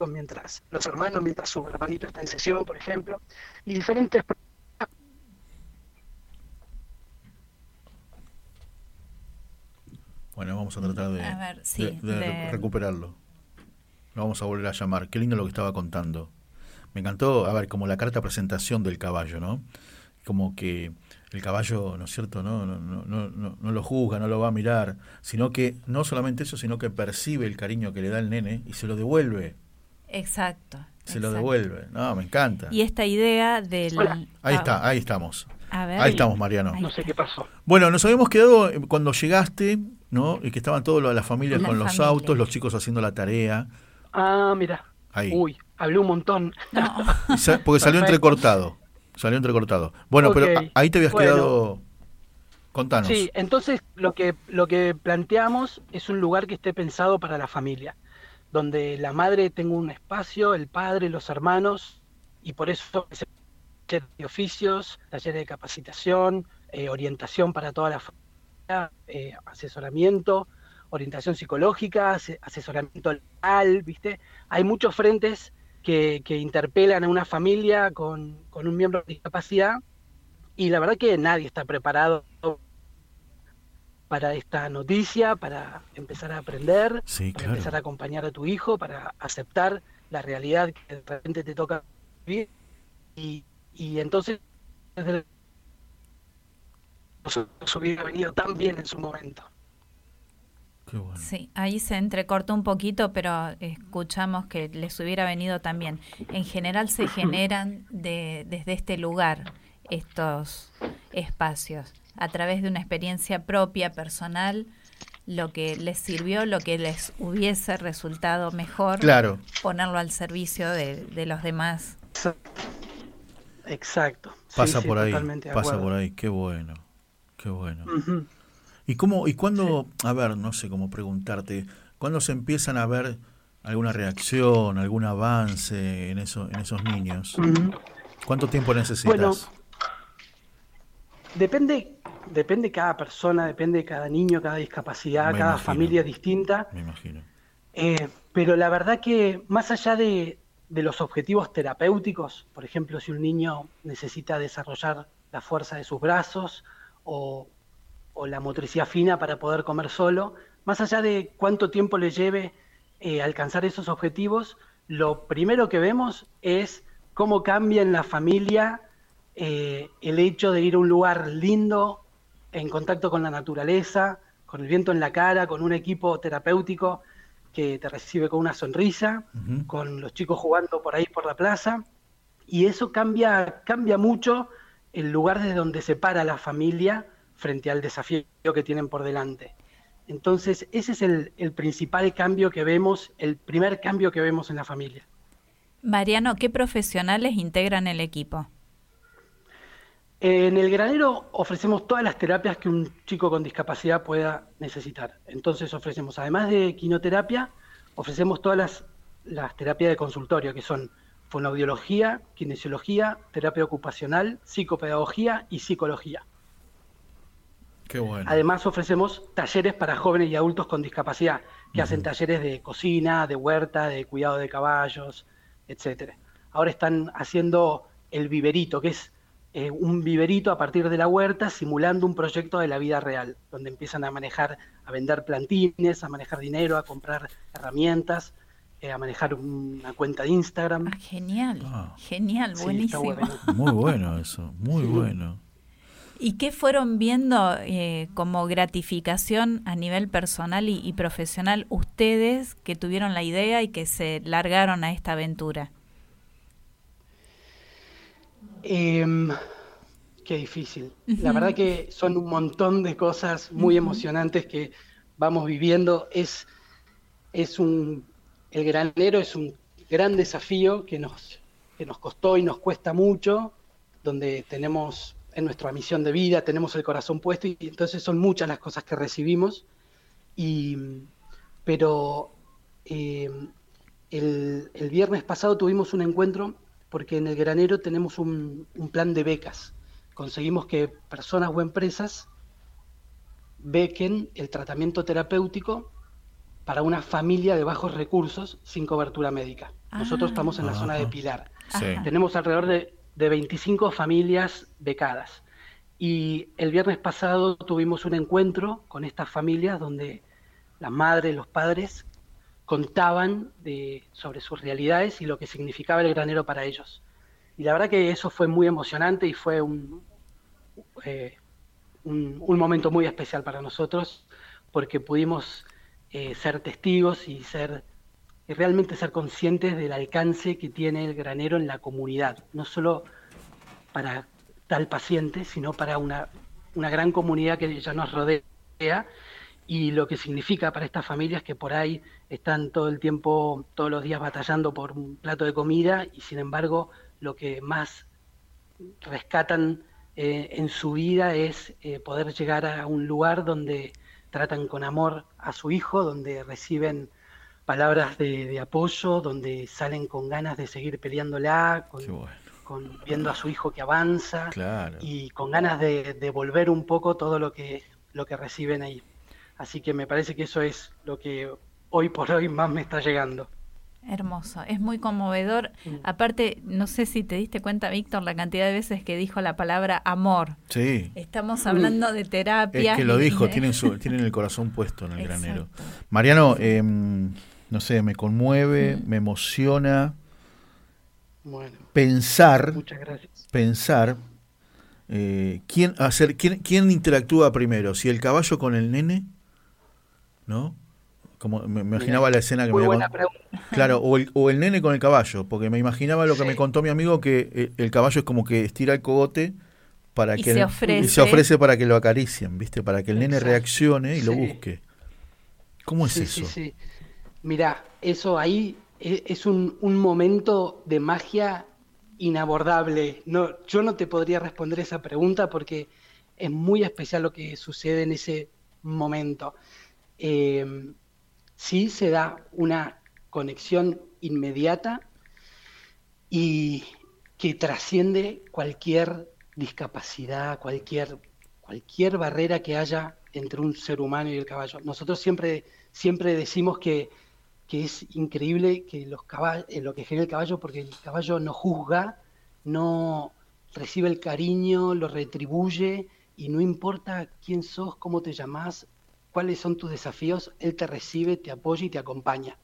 mientras los hermanos, mientras su hermanito está en sesión, por ejemplo, y diferentes Bueno, vamos a tratar de, A ver, sí, de- de de- recuperarlo. Lo vamos a volver a llamar. Qué lindo lo que estaba contando. Me encantó, a ver, como la carta presentación del caballo, ¿no? Como que el caballo, ¿no es cierto? No, no, no, no, no lo juzga, no lo va a mirar, sino que no solamente eso, sino que percibe el cariño que le da el nene y se lo devuelve. Exacto. Se lo exacto. devuelve. No, me encanta. Y esta idea del... Hola. Ahí Ah, está, ahí estamos. A ver. Ahí estamos, Mariano. Ahí no sé qué pasó. Bueno, nos habíamos quedado eh, cuando llegaste, ¿no? Y que estaban todas las familias La con los familia. autos, los chicos haciendo la tarea. Ah, mira. Ahí. Uy, hablé un montón. No. Porque salió Perfecto. entrecortado. Salió entrecortado. Bueno, Ok. pero ahí te habías Bueno. quedado. Contanos. Sí, entonces lo que, lo que planteamos es un lugar que esté pensado para la familia, donde la madre tenga un espacio, el padre, los hermanos, y por eso se de oficios, talleres de capacitación, eh, orientación para toda la familia, eh, asesoramiento, orientación psicológica, ase- asesoramiento legal, ¿viste? Hay muchos frentes que, interpelan a una familia con, con un miembro con discapacidad y la verdad que nadie está preparado para esta noticia, para empezar a aprender, Sí, para claro. empezar a acompañar a tu hijo, para aceptar la realidad que de repente te toca vivir. Y, y entonces desde el- su hubiera venido tan bien en su momento. Qué bueno. Sí, ahí se entrecortó un poquito, pero escuchamos que les hubiera venido también. En general se generan de, desde este lugar estos espacios, a través de una experiencia propia, personal, lo que les sirvió, lo que les hubiese resultado mejor, Claro. ponerlo al servicio de, de los demás. Exacto. Sí, Pasa sí, por ahí. Pasa por ahí. Qué bueno. Qué bueno. ¿Y cómo, y cuándo, a ver, no sé cómo preguntarte, cuándo se empiezan a ver alguna reacción, algún avance en, eso, en esos niños? ¿Cuánto tiempo necesitas? Bueno, Depende, depende cada persona, depende cada niño, cada discapacidad, Me cada imagino. familia distinta. Me imagino. Eh, pero la verdad que más allá de, de los objetivos terapéuticos, por ejemplo, si un niño necesita desarrollar la fuerza de sus brazos o, o la motricidad fina para poder comer solo, más allá de cuánto tiempo le lleve eh, alcanzar esos objetivos, lo primero que vemos es cómo cambia en la familia eh, el hecho de ir a un lugar lindo, en contacto con la naturaleza, con el viento en la cara, con un equipo terapéutico que te recibe con una sonrisa, con los chicos jugando por ahí por la plaza, y eso cambia, cambia mucho el lugar desde donde se para la familia frente al desafío que tienen por delante. Entonces, ese es el, el principal cambio que vemos, el primer cambio que vemos en la familia. Mariano, ¿qué profesionales integran el equipo? En el granero ofrecemos todas las terapias que un chico con discapacidad pueda necesitar. Entonces ofrecemos, además de quinoterapia, ofrecemos todas las, las terapias de consultorio, que son fonoaudiología, kinesiología, terapia ocupacional, psicopedagogía y psicología. Qué bueno. Además ofrecemos talleres para jóvenes y adultos con discapacidad, que hacen talleres de cocina, de huerta, de cuidado de caballos, etcétera. Ahora están haciendo el viverito, que es eh, un viverito a partir de la huerta, simulando un proyecto de la vida real, donde empiezan a manejar, a vender plantines, a manejar dinero, a comprar herramientas. eh, a manejar una cuenta de Instagram. Ah, genial, Ah. genial, Sí, buenísimo. bueno. Muy bueno eso, muy Sí. bueno. ¿Y qué fueron viendo eh, como gratificación a nivel personal y, y profesional ustedes que tuvieron la idea y que se largaron a esta aventura? Em, qué difícil. La verdad que son un montón de cosas muy emocionantes que vamos viviendo. Es, es un, el granero es un gran desafío que nos, que nos costó y nos cuesta mucho, donde tenemos en nuestra misión de vida, tenemos el corazón puesto y entonces son muchas las cosas que recibimos. Y, pero eh, el, el viernes pasado tuvimos un encuentro porque en el granero tenemos un, un plan de becas. Conseguimos que personas o empresas bequen el tratamiento terapéutico para una familia de bajos recursos sin cobertura médica. Nosotros Ah. estamos en la zona de. Pilar. Sí. Tenemos alrededor de, de 25 familias becadas. Y el viernes pasado tuvimos un encuentro con estas familias donde las madres, los padres contaban de, sobre sus realidades y lo que significaba el granero para ellos. Y la verdad que eso fue muy emocionante y fue un, eh, un, un momento muy especial para nosotros porque pudimos eh, ser testigos y ser y realmente ser conscientes del alcance que tiene el granero en la comunidad, no solo para tal paciente, sino para una, una gran comunidad que ya nos rodea y lo que significa para estas familias que por ahí están todo el tiempo, todos los días batallando por un plato de comida y sin embargo lo que más rescatan eh, en su vida es eh, poder llegar a un lugar donde tratan con amor a su hijo, donde reciben palabras de, de apoyo, donde salen con ganas de seguir peleándola, con, bueno. con- viendo a su hijo que avanza Claro. y con ganas de devolver un poco todo lo que, lo que reciben ahí. Así que me parece que eso es lo que hoy por hoy más me está llegando. Hermoso, es muy conmovedor. Mm. Aparte, no sé si te diste cuenta, Víctor, la cantidad de veces que dijo la palabra amor. Sí. Estamos hablando de terapia. Es que lo dijo, de- tienen, su, tienen el corazón puesto en el Exacto. granero. Mariano, eh, no sé, me conmueve, me emociona Bueno, pensar, muchas gracias. pensar eh, quién hacer, quién, quién interactúa primero, si el caballo con el nene, ¿no? Como me, me imaginaba la escena que Muy me buena con-. Claro, o el, o el nene con el caballo, porque me imaginaba lo que Sí. me contó mi amigo que eh, el caballo es como que estira el cogote para Y que se el- ofrece. y se ofrece para que lo acaricien, ¿viste? Para que el nene Exacto. reaccione y lo busque. ¿Cómo es Sí, eso? sí, sí. Mira, eso ahí e- es un, un momento de magia inabordable. No, yo no te podría responder esa pregunta porque es muy especial lo que sucede en ese momento. Eh, sí se da una conexión inmediata y que trasciende cualquier discapacidad, cualquier, cualquier barrera que haya entre un ser humano y el caballo. Nosotros siempre, siempre decimos que, que es increíble que los caballos, lo que genera el caballo, porque el caballo no juzga, no recibe el cariño, lo retribuye y no importa quién sos, cómo te llamás, cuáles son tus desafíos, él te recibe, te apoya y te acompaña.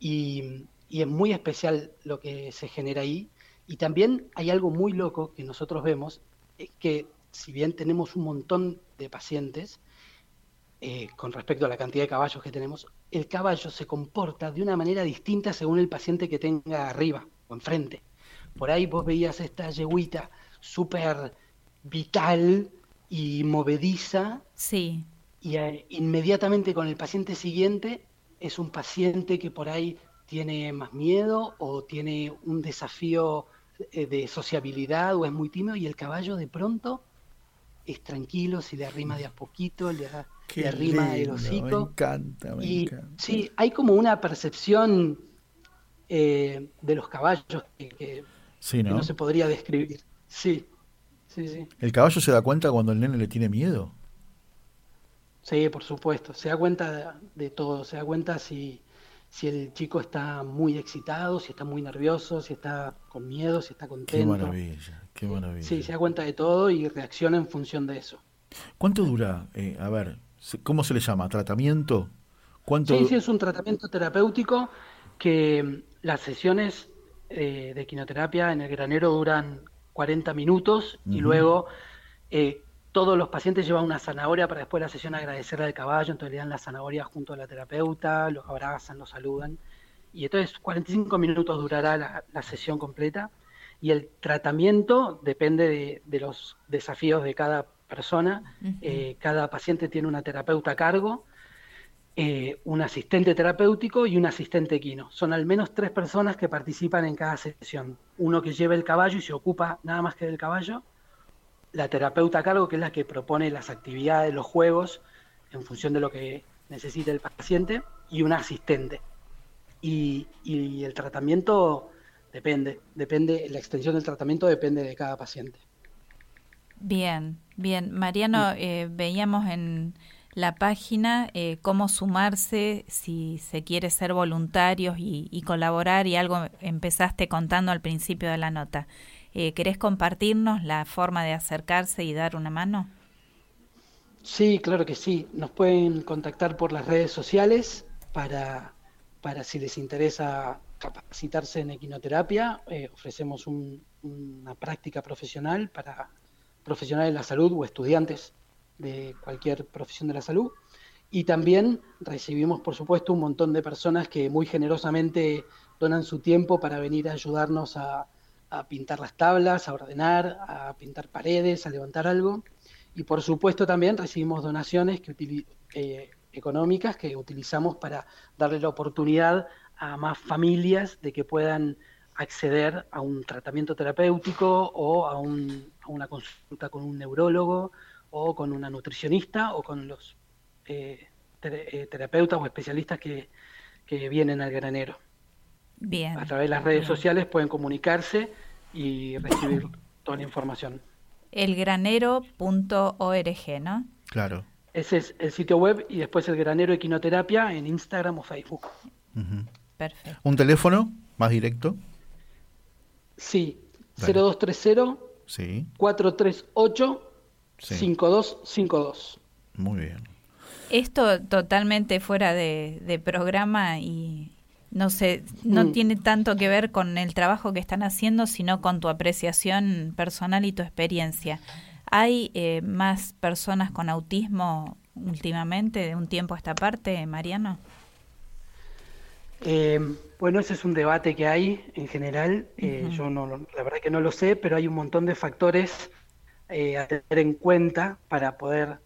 Y, es muy especial lo que se genera ahí. Y también hay algo muy loco que nosotros vemos, es que si bien tenemos un montón de pacientes, eh, con respecto a la cantidad de caballos que tenemos, el caballo se comporta de una manera distinta según el paciente que tenga arriba o enfrente. Por ahí vos veías esta yeguita súper vital y movediza, Sí, y eh, inmediatamente con el paciente siguiente es un paciente que por ahí tiene más miedo o tiene un desafío eh, de sociabilidad o es muy tímido y el caballo de pronto es tranquilo, si le arrima de a poquito, le, da- le arrima el lindo, Me hocico. encanta, me Y encanta. sí, hay como una percepción eh, de los caballos que, que- Sí, que ¿no? no se podría describir. Sí, sí, sí. ¿El caballo se da cuenta cuando el nene le tiene miedo? Sí, por supuesto. Se da cuenta de, todo. Se da cuenta si, si el chico está muy excitado, si está muy nervioso, si está con miedo, si está Qué contento. maravilla, qué maravilla. Sí, se da cuenta de todo y reacciona en función de eso. ¿Cuánto dura? eh, a ver, ¿cómo se le llama? ¿Tratamiento? ¿Cuánto? Sí, sí, es un tratamiento terapéutico que mm, las sesiones eh, de quinoterapia en el granero duran 40 minutos y luego eh, todos los pacientes llevan una zanahoria para después de la sesión agradecerle al caballo, entonces le dan la zanahoria junto a la terapeuta, los abrazan, los saludan. Y entonces 45 minutos durará la, la sesión completa y el tratamiento depende de, de los desafíos de cada persona. Eh, cada paciente tiene una terapeuta a cargo, eh, un asistente terapéutico y un asistente equino. Son al menos tres personas que participan en cada sesión. Uno que lleva el caballo y se ocupa nada más que del caballo, la terapeuta a cargo, que es la que propone las actividades, los juegos, en función de lo que necesita el paciente, y un asistente. Y, y el tratamiento depende, depende, la extensión del tratamiento depende de cada paciente. Bien, bien. Mariano, eh, veíamos en la página eh, cómo sumarse si se quiere ser voluntarios y, y colaborar y algo empezaste contando al principio de la nota. Eh, ¿Querés compartirnos la forma de acercarse y dar una mano? Sí, claro que sí. Nos pueden contactar por las redes sociales para, para si les interesa capacitarse en equinoterapia. Eh, ofrecemos un- una práctica profesional para profesionales de la salud o estudiantes de cualquier profesión de la salud. Y también recibimos, por supuesto, un montón de personas que muy generosamente donan su tiempo para venir a ayudarnos a, a pintar las tablas, a ordenar, a pintar paredes, a levantar algo. Y por supuesto también recibimos donaciones que eh, económicas que utilizamos para darle la oportunidad a más familias de que puedan acceder a un tratamiento terapéutico o a, un- a una consulta con un neurólogo o con una nutricionista o con los eh, eh, terapeutas o especialistas que vienen al granero. Bien. A través de las redes sociales pueden comunicarse y recibir toda la información. Elgranero.org, ¿no? Claro. Ese es el sitio web y después el granero equinoterapia en Instagram o Facebook. Perfecto. ¿Un teléfono más directo? Sí, Dale. 0230 Sí, 438 sí. 5252. Muy bien. Esto totalmente fuera de, de programa y no sé, no Mm. tiene tanto que ver con el trabajo que están haciendo, sino con tu apreciación personal y tu experiencia. ¿Hay eh, más personas con autismo últimamente, de un tiempo a esta parte, Mariano? Eh, bueno, ese es un debate que hay en general. Eh. Yo no, lo- la verdad que no lo sé, pero hay un montón de factores a tener en cuenta para poder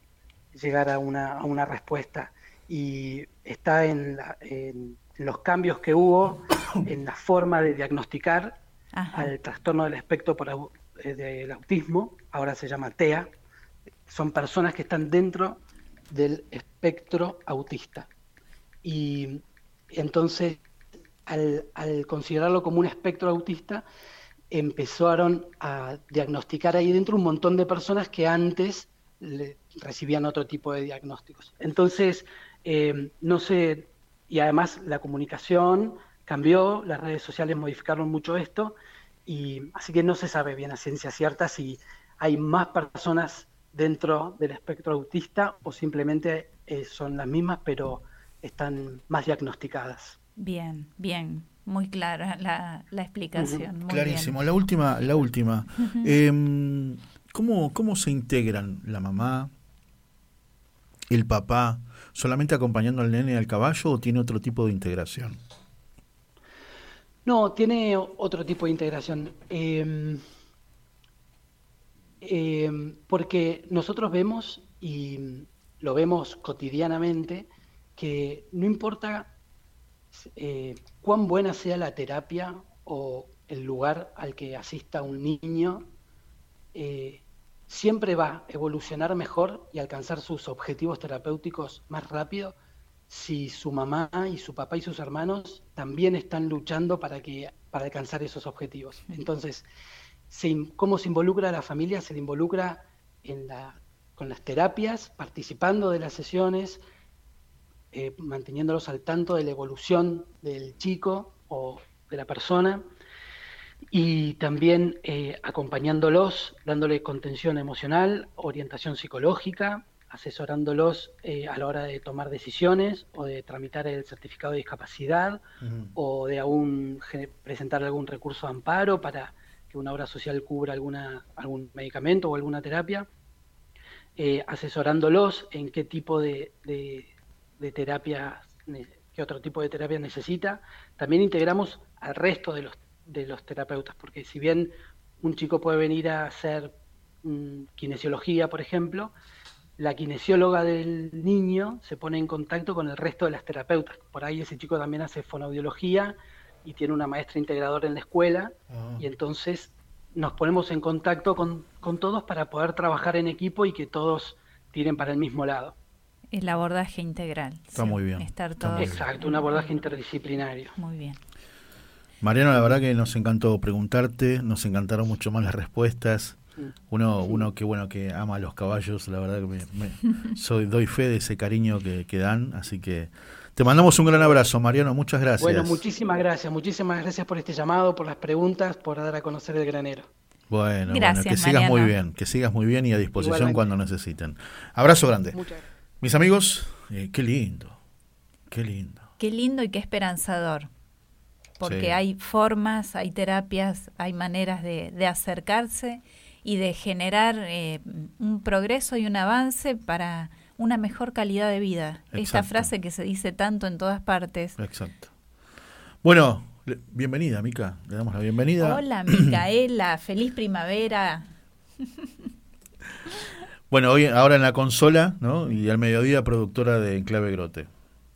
llegar a una, a una respuesta. Y está en, la- en los cambios que hubo en la forma de diagnosticar Ajá. al trastorno del espectro por au- eh, del autismo, ahora se llama TEA. Son personas que están dentro del espectro autista. Y entonces, al, al considerarlo como un espectro autista, empezaron a diagnosticar ahí dentro un montón de personas que antes le- recibían otro tipo de diagnósticos. Entonces, eh, no sé, y además la comunicación cambió, las redes sociales modificaron mucho esto, y así que no se sabe bien a ciencia cierta si hay más personas dentro del espectro autista o simplemente eh, son las mismas, pero están más diagnosticadas. Bien, bien, muy clara la, la explicación. muy Clarísimo. bien. La última, la última. Em, ¿cómo, ¿Cómo se integran la mamá, el papá, solamente acompañando al nene al caballo o tiene otro tipo de integración? No, tiene otro tipo de integración. Eh, eh, porque nosotros vemos, y lo vemos cotidianamente, que no importa eh, cuán buena sea la terapia o el lugar al que asista un niño, eh, siempre va a evolucionar mejor y alcanzar sus objetivos terapéuticos más rápido si su mamá y su papá y sus hermanos también están luchando para que para alcanzar esos objetivos. Entonces, se ¿cómo se involucra la familia? Se involucra en la, con las terapias, participando de las sesiones, eh, manteniéndolos al tanto de la evolución del chico o de la persona y también eh, acompañándolos, dándole contención emocional, orientación psicológica, asesorándolos eh, a la hora de tomar decisiones o de tramitar el certificado de discapacidad o de aún presentar algún recurso de amparo para que una obra social cubra alguna, algún medicamento o alguna terapia, eh, asesorándolos en qué tipo de, de, de terapia, qué otro tipo de terapia necesita. También integramos al resto de los, de los terapeutas, porque si bien un chico puede venir a hacer mm, kinesiología, por ejemplo, la kinesióloga del niño se pone en contacto con el resto de las terapeutas. Por ahí ese chico también hace fonoaudiología y tiene una maestra integradora en la escuela y entonces nos ponemos en contacto con, con todos para poder trabajar en equipo y que todos tiren para el mismo lado. El abordaje integral. Está muy bien, Estar todos. Exacto, un abordaje interdisciplinario. Muy bien. Mariano, la verdad que nos encantó preguntarte, nos encantaron mucho más las respuestas. Mm. Uno, uno que bueno que ama a los caballos, la verdad que me, me- soy, doy fe de ese cariño que, que dan, así que te mandamos un gran abrazo, Mariano, muchas gracias. Bueno, muchísimas gracias, muchísimas gracias por este llamado, por las preguntas, por dar a conocer el granero. Bueno, bueno, Gracias, que sigas muy bien, que sigas muy bien y a disposición Igualmente. cuando necesiten. Abrazo grande. Muchas gracias. Mis amigos, eh, qué lindo, qué lindo. Qué lindo y qué esperanzador. Porque Sí. hay formas, hay terapias, hay maneras de, de acercarse y de generar eh, un progreso y un avance para una mejor calidad de vida. Esta frase que se dice tanto en todas partes. Exacto. Bueno, bienvenida, Mica. Le damos la bienvenida. Hola, Micaela, feliz primavera. Bueno, hoy ahora en la consola, ¿no? Y al mediodía productora de Enclave Grote.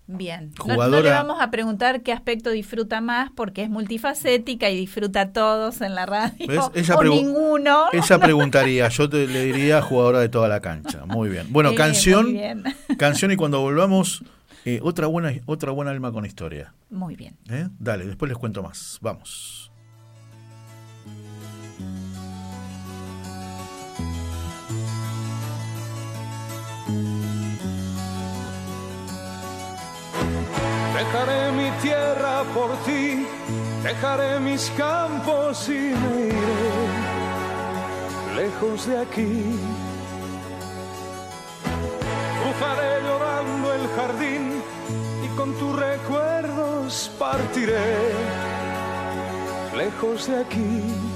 Bien. No- No, Jugadora- le vamos a preguntar qué aspecto disfruta más porque es multifacética y disfruta a todos en la radio. ¿Ves? Ella o ninguno. Ella preguntaría, yo te le diría jugadora de toda la cancha. Muy bien. Bueno, canción, bien. canción y cuando volvamos eh, otra buena otra buena alma con historia. Muy bien. ¿eh? Dale, después les cuento más. Vamos. Dejaré mi tierra por ti, dejaré mis campos y me iré lejos de aquí. Cruzaré llorando el jardín y con tus recuerdos partiré lejos de aquí.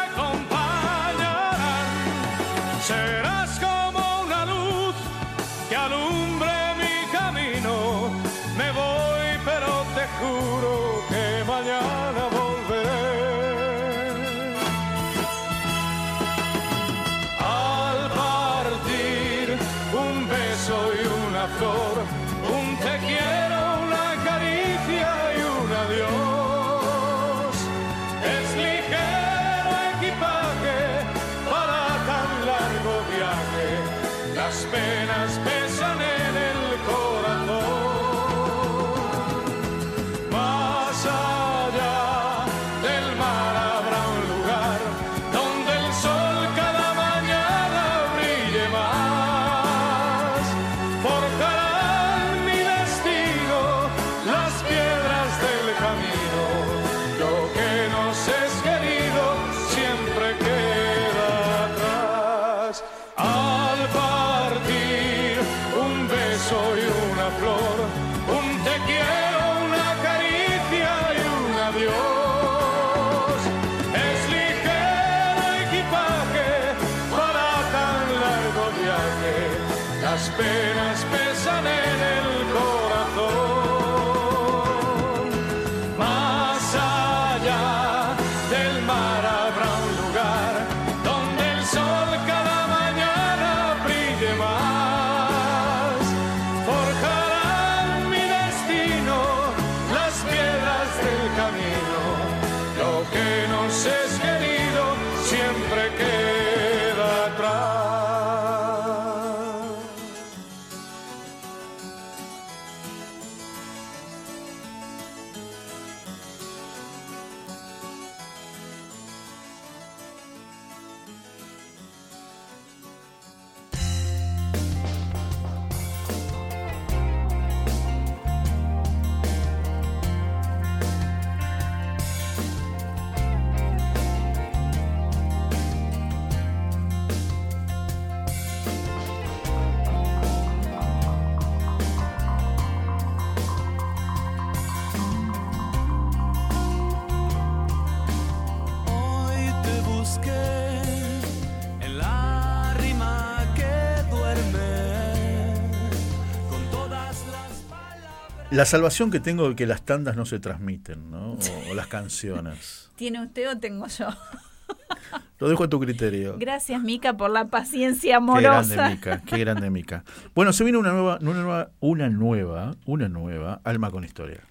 La salvación que tengo de que las tandas no se transmiten, ¿no? O, o las canciones. ¿Tiene usted o tengo yo? Lo dejo a tu criterio. Gracias, Mica, por la paciencia Qué grande amorosa. Mica, qué grande Mica. Bueno, se viene una nueva, una nueva, una nueva, una nueva Alma con Historia.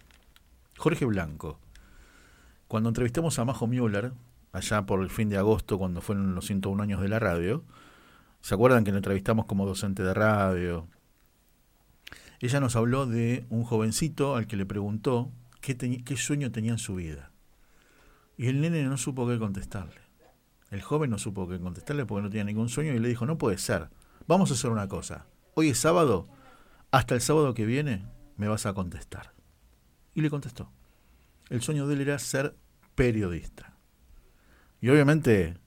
Jorge Blanco. Cuando entrevistamos a Majo Müller, allá por el fin de agosto, cuando fueron los 101 años de la radio, ¿se acuerdan que lo entrevistamos como docente de radio? Ella nos habló de un jovencito al que le preguntó qué, sueño tenía en su vida. Y el nene no supo qué contestarle. El joven no supo qué contestarle porque no tenía ningún sueño y le dijo, no puede ser, vamos a hacer una cosa. Hoy es sábado, hasta el sábado que viene me vas a contestar. Y le contestó. El sueño de él era ser periodista. Y obviamente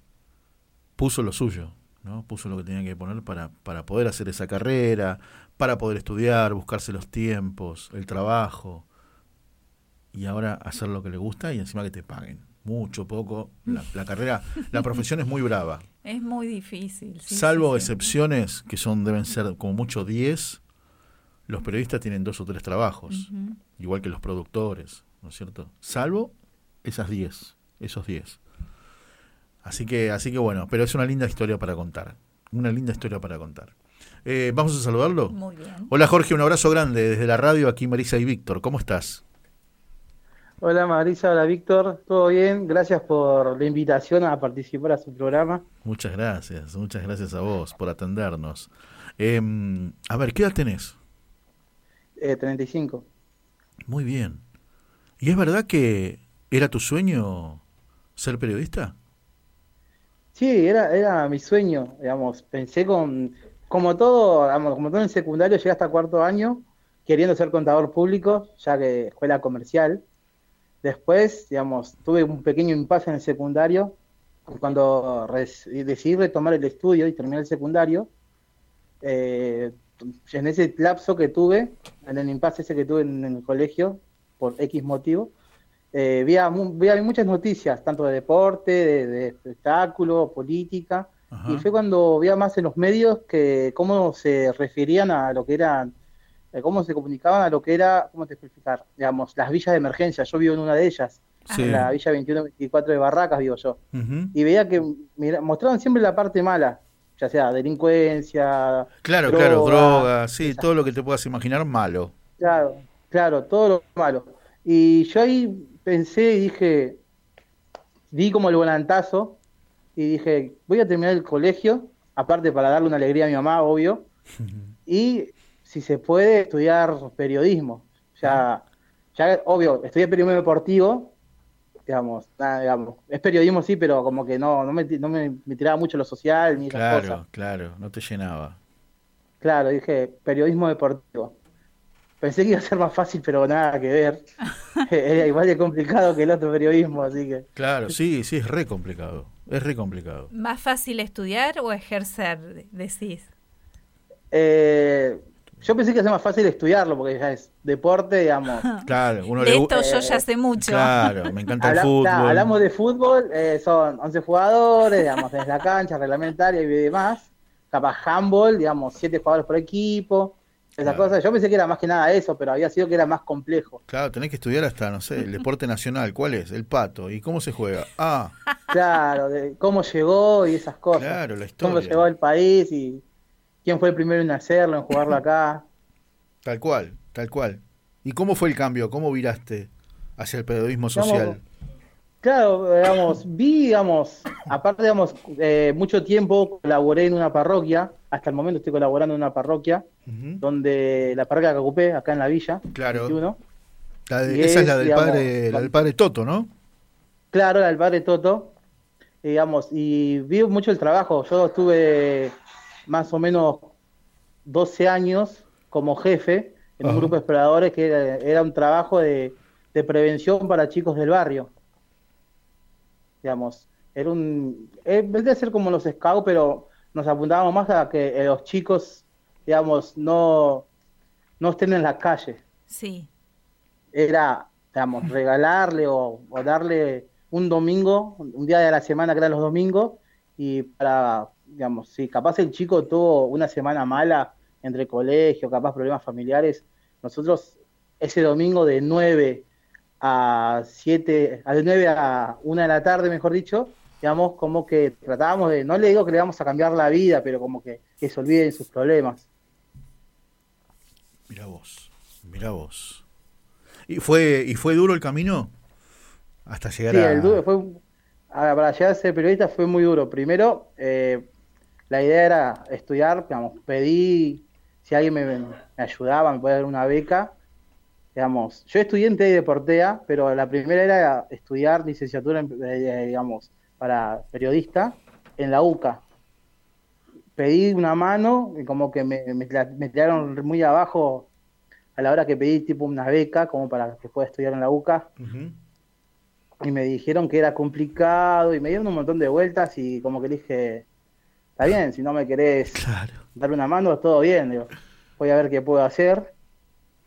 puso lo suyo, ¿no? Puso lo que tenía que poner para, para poder hacer esa carrera, para poder estudiar, buscarse los tiempos, el trabajo. Y ahora hacer lo que le gusta y encima que te paguen. Mucho, poco. La, la carrera, la profesión es muy brava. Es muy difícil. sí, Salvo sí, sí. excepciones, que son deben ser como mucho 10, los periodistas tienen dos o tres trabajos, igual que los productores, ¿no es cierto? Salvo esas 10, esos 10. Así que, así que bueno, pero es una linda historia para contar. Una linda historia para contar. Eh, Vamos a saludarlo. Muy bien. Hola Jorge, un abrazo grande desde la radio, aquí Marisa y Víctor. ¿Cómo estás? Hola Marisa, hola Víctor, ¿todo bien? Gracias por la invitación a participar a su programa. Muchas gracias, muchas gracias a vos por atendernos. Em, a ver, ¿qué edad tenés? Eh, 35. Muy bien. ¿Y es verdad que era tu sueño ser periodista? Sí, era, era mi sueño, digamos, pensé con, como todo, como todo en secundario, llegué hasta cuarto año queriendo ser contador público, ya que escuela comercial. Después, digamos, tuve un pequeño impasse en el secundario, cuando decidí retomar el estudio y terminé el secundario, eh, en ese lapso que tuve, en el impasse ese que tuve en, el colegio, por X motivo, eh, vi a muchas noticias, tanto de deporte, de, de espectáculo, política, y fue cuando vi más en los medios que cómo se referían a lo que eran, eh, cómo se comunicaban a lo que era, ¿cómo te explicar? Digamos, las villas de emergencia. Yo vivo en una de ellas, Sí. en la villa 21-24 de Barracas, vivo yo. Y veía que mira- mostraban siempre la parte mala, ya sea delincuencia, Claro, droga, claro, drogas, sí, todo lo que te puedas imaginar malo. Claro, claro, todo lo malo. Y yo ahí pensé y dije, di como el volantazo y dije, voy a terminar el colegio, aparte para darle una alegría a mi mamá, obvio, y si se puede estudiar periodismo. Ya, ya obvio, estudié periodismo deportivo, digamos, nada, digamos, es periodismo sí, pero como que no, no me, no me, me tiraba mucho lo social ni esas cosas. Claro, claro, no te llenaba. Claro, dije periodismo deportivo. Pensé que iba a ser más fácil, pero nada que ver. Era igual de complicado que el otro periodismo, así que. Claro, sí, sí, es re complicado. Es re complicado. ¿Más fácil estudiar o ejercer, decís? Eh, yo pensé que ser más fácil estudiarlo, porque ya es deporte, digamos. Claro, uno De le esto yo ya sé mucho. Claro, me encanta el Habla- fútbol. claro, hablamos de fútbol, eh, son 11 jugadores, digamos, en la cancha, reglamentaria y demás. capaz handball, digamos, siete jugadores por equipo, esas Claro. cosas. Yo pensé que era más que nada eso, pero había sido que era más complejo. Claro, tenés que estudiar hasta, no sé, el deporte nacional. ¿Cuál es? El pato. ¿Y cómo se juega? Ah, Claro, de cómo llegó y esas cosas. claro, la Cómo historia. llegó al país y quién fue el primero en hacerlo, en jugarlo acá. Tal cual, tal cual. ¿Y cómo fue el cambio? ¿Cómo viraste hacia el periodismo social? Claro, digamos, vi, digamos, aparte, digamos, eh, mucho tiempo colaboré en una parroquia, hasta el momento estoy colaborando en una parroquia, donde la parroquia que ocupé, acá en la villa, Claro. 21. La de- y esa es es, la del digamos, padre, la del padre Toto, ¿no? Claro, era el padre Toto, digamos, y vi mucho el trabajo. Yo estuve más o menos 12 años como jefe en un grupo de exploradores que era, era un trabajo de, de prevención para chicos del barrio. Digamos, era un. eh, En vez de ser como los scouts, pero nos apuntábamos más a que eh, los chicos, digamos, no, no estén en la calle Sí, era, digamos, regalarle o, o darle un domingo, un día de la semana que eran los domingos, y para, digamos, si capaz el chico tuvo una semana mala entre colegio, capaz problemas familiares, nosotros ese domingo de 9 a 7, a de 9 a 1 de la tarde, mejor dicho, digamos, como que tratábamos de, no le digo que le vamos a cambiar la vida, pero como que, que se olviden sus problemas. Mira vos, mira vos. ¿Y fue, ¿Y fue duro el camino? Hasta llegar Sí, a... el duro fue, a- para llegar a ser periodista fue muy duro. Primero, eh, la idea era estudiar, digamos, pedí si alguien me, me ayudaba, me podía dar una beca. Digamos, yo estudié en TEI de Portea, pero la primera era estudiar licenciatura, en, eh, digamos, para periodista en la UCA. Pedí una mano y como que me, me, tiraron muy abajo a la hora que pedí tipo una beca como para que pueda estudiar en la UCA y me dijeron que era complicado y me dieron un montón de vueltas y como que dije, está bien, si no me querés Claro. dar una mano, todo bien, digo, voy a ver qué puedo hacer.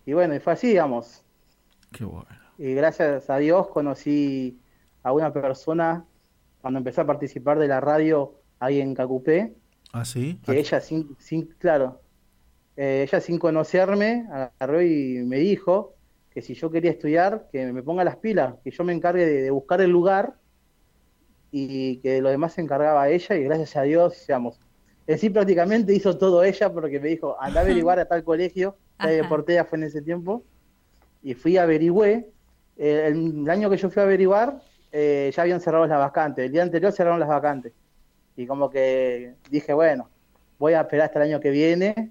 Y bueno, y fue así, digamos. Qué bueno. Y gracias a Dios conocí a una persona cuando empecé a participar de la radio ahí en Cacupé, ¿Ah, sí? que ella sin, sin claro, eh, ella sin conocerme agarró y me dijo que si yo quería estudiar, que me ponga las pilas, que yo me encargue de, de buscar el lugar y que lo demás se encargaba ella y gracias a Dios, digamos, en sí prácticamente hizo todo ella porque me dijo, anda a averiguar a tal colegio, Ajá. Portea fue en ese tiempo, y fui a averigüé, Eh, el, el año que yo fui a averiguar, eh, ya habían cerrado las vacantes, el día anterior cerraron las vacantes, y como que dije, bueno, voy a esperar hasta el año que viene,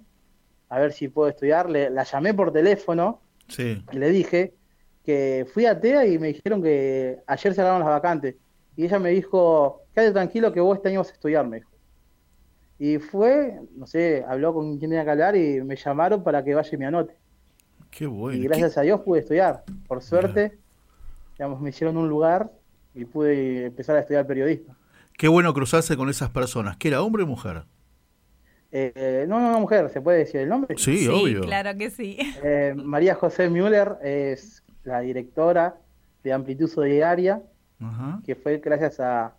a ver si puedo estudiar, Le- la llamé por teléfono, Sí. y le dije que fui a TEA y me dijeron que ayer cerraron las vacantes. Y ella me dijo, quédate tranquilo que vos este año vas a estudiar, me dijo. Y fue, no sé, habló con quien tenía que hablar y me llamaron para que vaya y me anote. Qué bueno. y ¿Qué- gracias a Dios pude estudiar. Por suerte, digamos, me hicieron un lugar y pude empezar a estudiar periodismo. Qué bueno cruzarse con esas personas. ¿Que era hombre o mujer? Eh, no, no, no, mujer, ¿se puede decir el nombre? Sí, sí, obvio. claro que sí. Eh, María José Müller es la directora de Amplitud Solidaria. Que fue gracias a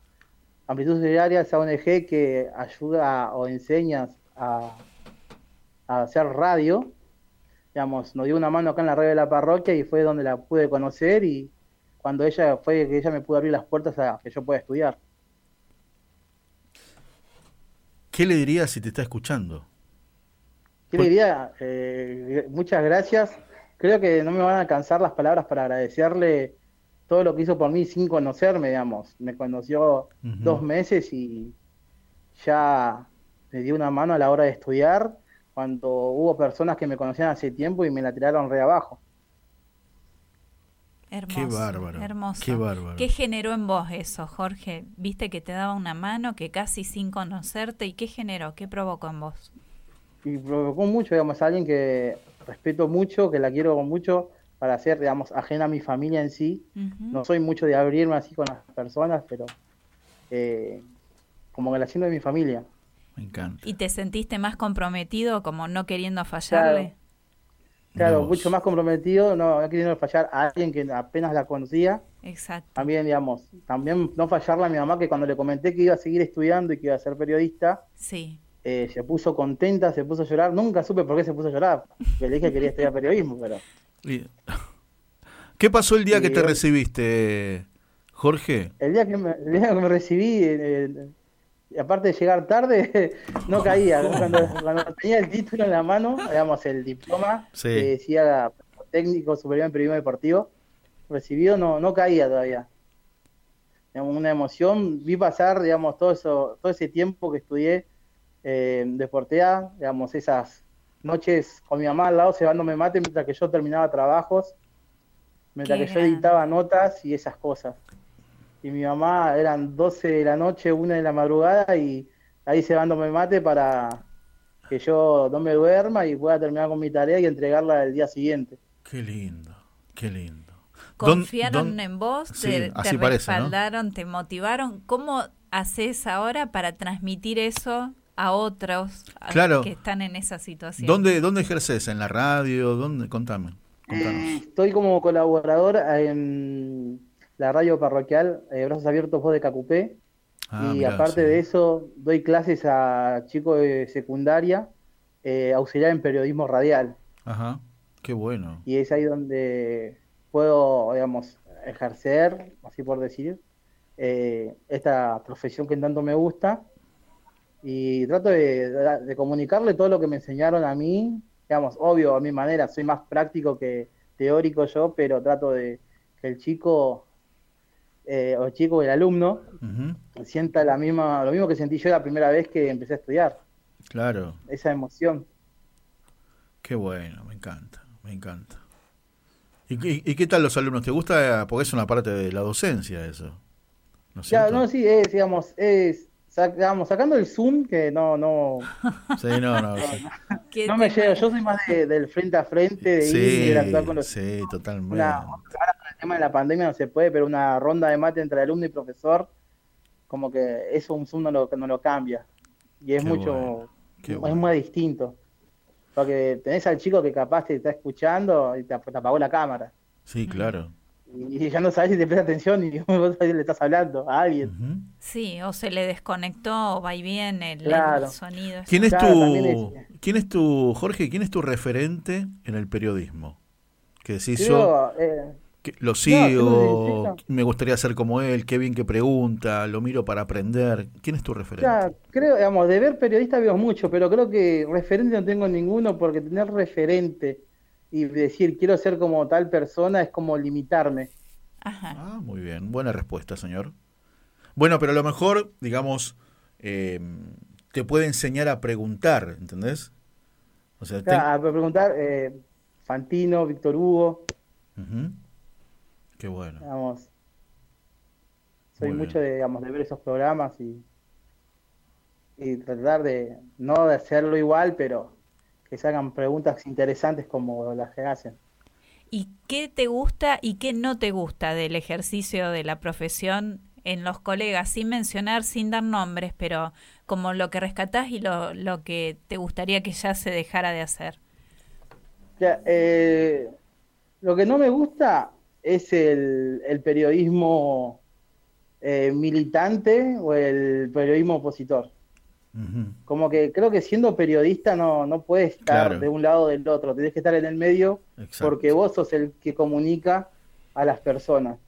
Amplitud Solidaria, esa ONG que ayuda o enseña a, a hacer radio. Digamos, nos dio una mano acá en la radio de la parroquia y fue donde la pude conocer y cuando ella fue que ella me pudo abrir las puertas a que yo pueda estudiar. ¿Qué le dirías si te está escuchando? ¿Qué le diría? Eh, muchas gracias. Creo que no me van a alcanzar las palabras para agradecerle todo lo que hizo por mí sin conocerme, digamos. Me conoció dos meses y ya me dio una mano a la hora de estudiar cuando hubo personas que me conocían hace tiempo y me la tiraron re abajo. Hermoso. Qué bárbaro, Hermoso. qué bárbaro. ¿Qué generó en vos eso, Jorge? Viste que te daba una mano, que casi sin conocerte, ¿y qué generó? ¿Qué provocó en vos? Y provocó mucho, digamos, a alguien que respeto mucho, que la quiero mucho, para ser, digamos, ajena a mi familia en sí. No soy mucho de abrirme así con las personas, pero eh, como que la siento de mi familia. Me encanta. ¿Y te sentiste más comprometido, como no queriendo fallarle? Claro, mucho más comprometido, no, no queriendo fallar a alguien que apenas la conocía. Exacto. También, digamos, también no fallarle a mi mamá que cuando le comenté que iba a seguir estudiando y que iba a ser periodista, Sí. eh, se puso contenta, se puso a llorar. Nunca supe por qué se puso a llorar. porque le dije que quería estudiar periodismo, pero ¿Qué pasó el día que te recibiste, Jorge? el día que me, el día que me recibí, eh, aparte de llegar tarde, no caía. Cuando, cuando tenía el título en la mano, digamos, el diploma Sí. que decía técnico superior en periodismo deportivo, recibido, no, no caía todavía. Digamos, una emoción, vi pasar, digamos, todo eso, todo ese tiempo que estudié eh, Deportea, digamos, esas noches con mi mamá al lado cebándome mate mientras que yo terminaba trabajos, mientras Qué que yo editaba notas y esas cosas. Y mi mamá eran 12 de la noche, 1 de la madrugada y ahí cebándome mate para que yo no me duerma y pueda terminar con mi tarea y entregarla el día siguiente. Qué lindo, qué lindo. ¿Dón- Confiaron en vos, Sí, te, respaldaron, te motivaron. ¿Cómo haces ahora para transmitir eso a otros a- Claro. que están en esa situación? ¿Dónde, ¿Dónde ejerces? ¿En la radio? ¿Dónde? Contame. Contanos. Eh, Estoy como colaborador en la radio parroquial eh, Brazos Abiertos Voz de Cacupé Ah, y mirá, aparte sí. de eso doy clases a chicos de secundaria eh, auxiliar en periodismo radial Ajá, qué bueno. y es ahí donde puedo, digamos, ejercer, así por decir, eh, esta profesión que tanto me gusta y trato de, de- de comunicarle todo lo que me enseñaron a mí, digamos, obvio, a mi manera, soy más práctico que teórico yo, pero trato de que el chico eh, o el chico, el alumno, sienta la misma, lo mismo que sentí yo la primera vez que empecé a estudiar, Claro, esa emoción. qué bueno, me encanta, me encanta. ¿Y, qué- y qué tal los alumnos? ¿Te gusta? Porque es una parte de la docencia eso. ¿No es Ya, no, sí, es, digamos, es, sac- digamos, sacando el Zoom, que no, no, Sí, no, no. sí. ¿Qué no me llevo, yo soy más de- del frente a frente, de ir y Sí, interactuar con los sí, totalmente. una, ahora con el tema de la pandemia no se puede, pero una ronda de mate entre alumno y profesor, como que eso un Zoom no lo, no lo cambia. Y es Qué mucho, bueno, es bueno. muy distinto. Porque tenés al chico que capaz te está escuchando y te, te apagó la cámara. Sí, claro. Y, ya no sabes si te presta atención y vos le estás hablando a alguien. Sí, o se le desconectó, o va y viene el, sonido. ¿Quién es Claro, tu, es- quién es tu, Jorge, quién es tu referente en el periodismo? Que decís yo, eh, que lo no, sigo, me gustaría ser como él, qué bien que pregunta, lo miro para aprender. ¿Quién es tu referente? Ya, creo, digamos, de ver periodistas veo mucho, pero creo que referente no tengo ninguno porque tener referente y decir quiero ser como tal persona es como limitarme. Ajá. Ah, muy bien, buena respuesta, señor. Bueno, pero a lo mejor, digamos, eh, te puede enseñar a preguntar, ¿entendés? O sea, ten- Ya, a preguntar, eh, Fantino, Víctor Hugo, Ujú. Qué bueno. digamos, soy Muy mucho bien. de, digamos, de ver esos programas y, y tratar de, no de hacerlo igual, pero que se hagan preguntas interesantes como las que hacen. ¿Y qué te gusta y qué no te gusta del ejercicio de la profesión en los colegas, sin mencionar, sin dar nombres, pero como lo que rescatás y lo, lo que te gustaría que ya se dejara de hacer? Ya, eh, lo que no me gusta es el, el periodismo eh, militante o el periodismo opositor. Como que creo que siendo periodista no, no puedes estar Claro. de un lado o del otro, tenés que estar en el medio Exacto. porque vos sos el que comunica a las personas.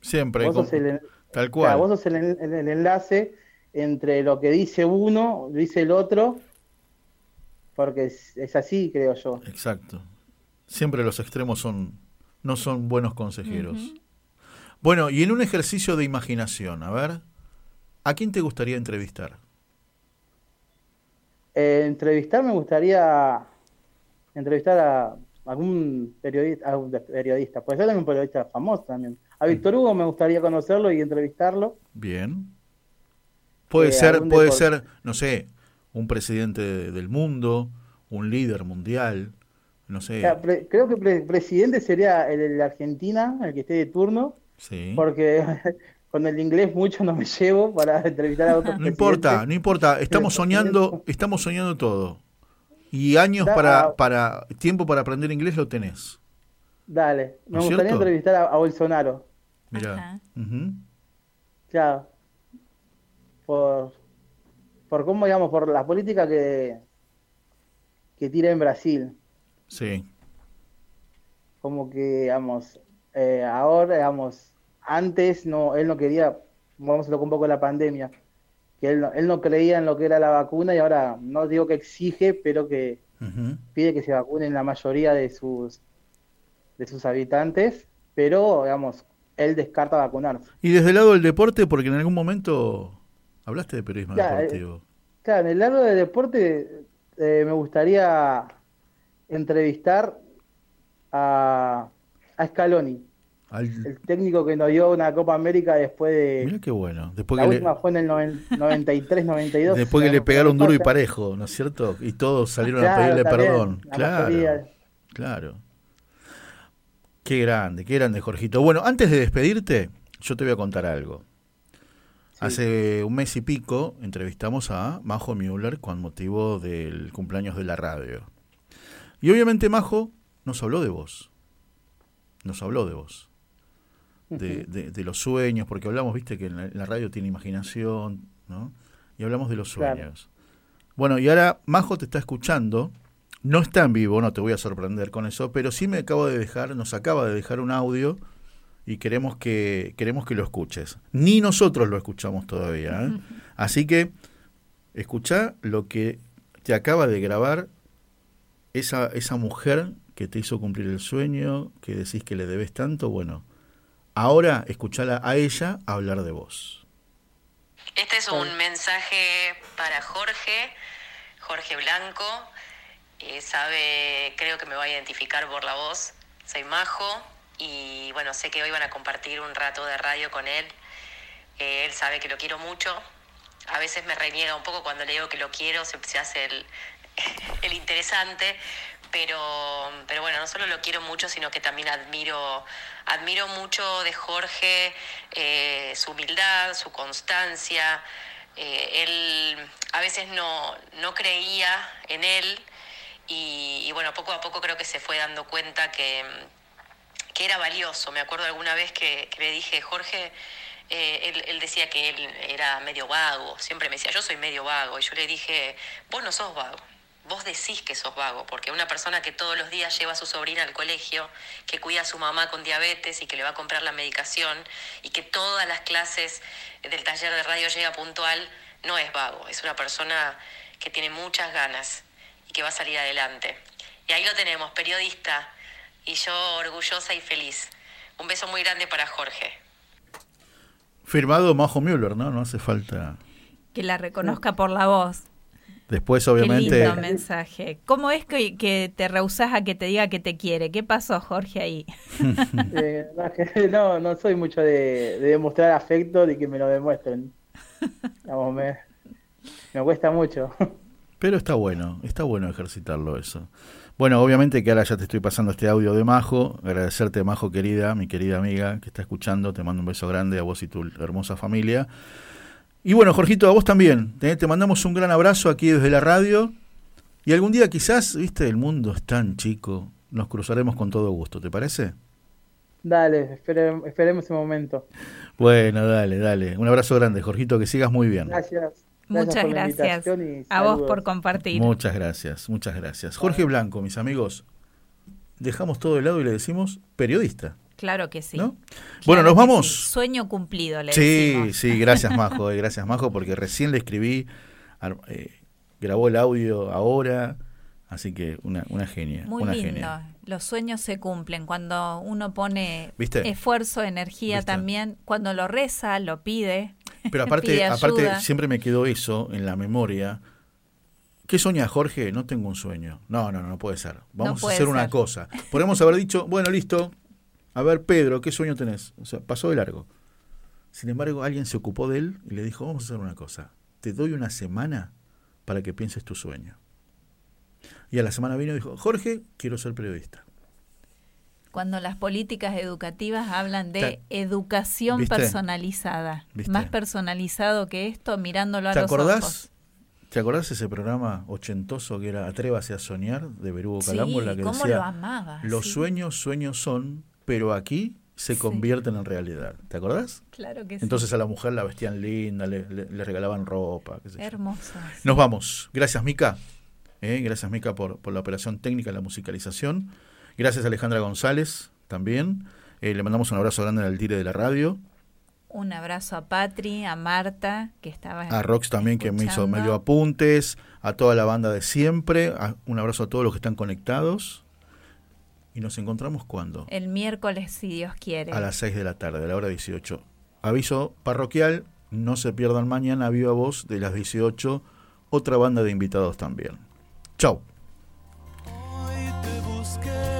Siempre, Vos con- sos el, tal cual. vos sos el, el- el enlace entre lo que dice uno, dice el otro, porque es, es así, creo yo. Exacto. Siempre los extremos son no son buenos consejeros. Bueno, y en un ejercicio de imaginación, a ver, ¿a quién te gustaría entrevistar? Eh, entrevistar me gustaría entrevistar a algún periodista, a un periodista, puede ser también un periodista famoso también. A Víctor Hugo me gustaría conocerlo y entrevistarlo. Bien. Puede Eh, ser, puede ser, no sé, un presidente de- del mundo, un líder mundial, no sé. O sea, pre- creo que pre- presidente sería el de Argentina, el que esté de turno, Sí. porque con el inglés mucho no me llevo para entrevistar a otros No importa, no importa, estamos soñando, estamos soñando todo. Y años Da- para, para, tiempo para aprender inglés lo tenés. Dale, me ¿No es gustaría cierto? entrevistar a, a Bolsonaro. Mira. Claro. Por, por cómo, digamos, por la política que, que tira en Brasil. Sí. Como que, digamos, eh, ahora, digamos, antes no, él no quería, vamos a tocar un poco la pandemia, que él no, él no creía en lo que era la vacuna y ahora no digo que exige, pero que pide que se vacunen la mayoría de sus de sus habitantes, pero digamos, él descarta vacunarse. Y desde el lado del deporte, porque en algún momento hablaste de periodismo eh, deportivo. Claro, en el lado de deporte eh, me gustaría entrevistar a, a Scaloni, Al- el técnico que nos dio una Copa América después de... Mirá qué bueno. Después la que le, última fue en el noven- 93, 92. después que le pegaron duro y parejo, ¿no es cierto? Y todos salieron a pedirle también, perdón. la Claro. mayoría. Claro. Qué grande, qué grande, Jorgito. Bueno, antes de despedirte, yo te voy a contar algo. Hace un mes y pico entrevistamos a Majo Müller con motivo del cumpleaños de la radio. Y obviamente Majo nos habló de vos. Nos habló de vos. De, de- de los sueños, porque hablamos, viste, que en la, radio tiene imaginación, ¿no? Y hablamos de los Claro. sueños. Bueno, y ahora Majo te está escuchando. No está en vivo, no te voy a sorprender con eso, pero sí me acabo de dejar, nos acaba de dejar un audio y queremos que queremos que lo escuches. Ni nosotros lo escuchamos todavía, ¿eh? Así que escucha lo que te acaba de grabar esa esa mujer que te hizo cumplir el sueño, que decís que le debes tanto, bueno, ahora escuchala a ella hablar de vos. Este es un mensaje para Jorge, Jorge Blanco. Eh, sabe, creo que me va a identificar por la voz. Soy Majo y bueno, sé que hoy van a compartir un rato de radio con él. Eh, él sabe que lo quiero mucho. A veces me reniega un poco cuando le digo que lo quiero, se, se hace el, el interesante. Pero, pero bueno, no solo lo quiero mucho, sino que también admiro, admiro mucho de Jorge eh, su humildad, su constancia. Eh, él a veces no, no creía en él y, bueno, poco a poco creo que se fue dando cuenta que, que era valioso. Me acuerdo alguna vez que, que le dije, Jorge, eh, él, él decía que él era medio vago, siempre me decía, yo soy medio vago, y yo le dije, vos no sos vago, vos decís que sos vago, porque una persona que todos los días lleva a su sobrina al colegio, que cuida a su mamá con diabetes y que le va a comprar la medicación, y que todas las clases del taller de radio llega puntual, no es vago, es una persona que tiene muchas ganas y que va a salir adelante. Y ahí lo tenemos, periodista, y yo orgullosa y feliz. Un beso muy grande para Jorge. Firmado Majo Müller, ¿no? No hace falta. Que la reconozca por la voz. Después, Qué obviamente. lindo mensaje. ¿Cómo es que, que te rehusás a que te diga que te quiere? ¿Qué pasó, Jorge, ahí? Eh, no, no, soy mucho de, de demostrar afecto ni que me lo demuestren. Digamos, me, me cuesta mucho. Pero está bueno, está bueno ejercitarlo eso. Bueno, obviamente que ahora ya te estoy pasando este audio de Majo. Agradecerte, Majo querida, mi querida amiga que está escuchando. Te mando un beso grande a vos y tu hermosa familia. Y bueno, Jorgito, a vos también. Te, te mandamos un gran abrazo aquí desde la radio. Y algún día quizás, viste, el mundo es tan chico, nos cruzaremos con todo gusto, ¿te parece? Dale, espere- esperemos ese momento. Bueno, dale, dale. Un abrazo grande, Jorgito, que sigas muy bien. Gracias. Muchas gracias a vos por compartir. Muchas gracias, muchas gracias. Jorge Blanco, mis amigos, dejamos todo de lado y le decimos periodista. Claro que sí. ¿No? Claro Bueno, nos vamos. sí. Sueño cumplido, le Sí, decimos. sí, gracias Majo, eh, gracias Majo, porque recién le escribí, eh, grabó el audio ahora, así que una, una genia, Muy una lindo. genia. Los sueños se cumplen cuando uno pone ¿Viste? esfuerzo, energía ¿Viste? también, cuando lo reza, lo pide. Pero aparte, pide aparte siempre me quedó eso en la memoria. ¿Qué soña Jorge? No tengo un sueño. No, no, no, no puede ser. Vamos a puede hacer una cosa. Podemos haber dicho, bueno, listo. A ver, Pedro, ¿qué sueño tenés? O sea, pasó de largo. Sin embargo, alguien se ocupó de él y le dijo, vamos a hacer una cosa. Te doy una semana para que pienses tu sueño. Y a la semana vino y dijo, Jorge, quiero ser periodista. Cuando las políticas educativas hablan de educación ¿Viste? personalizada. ¿Viste? Más personalizado que esto, mirándolo a ¿Te los acordás? ojos. ¿Te acordás ese programa ochentoso que era Atrévase a soñar de Berugo Sí, Calambo? la que cómo decía, lo amaba, Los sí. sueños, sueños son, pero aquí se Sí. convierten en realidad. ¿Te acordás? Claro que sí. Entonces a la mujer la vestían linda, le, le- le regalaban ropa. qué sé yo. Hermosa. Nos vamos. Gracias, Mica. Eh, gracias, Mica, por, por la operación técnica, la musicalización. Gracias, Alejandra González, también. Eh, le mandamos un abrazo grande al tire de la radio. Un abrazo a Patri, a Marta, que estaba A Rox también, que me hizo medio apuntes. A toda la banda de siempre. a- un abrazo a todos los que están conectados. Y nos encontramos cuando? El miércoles, si Dios quiere. A las 6 de la tarde, a la hora 18. Aviso parroquial, no se pierdan mañana a viva voz de las 18, otra banda de invitados también. Chau. te busqué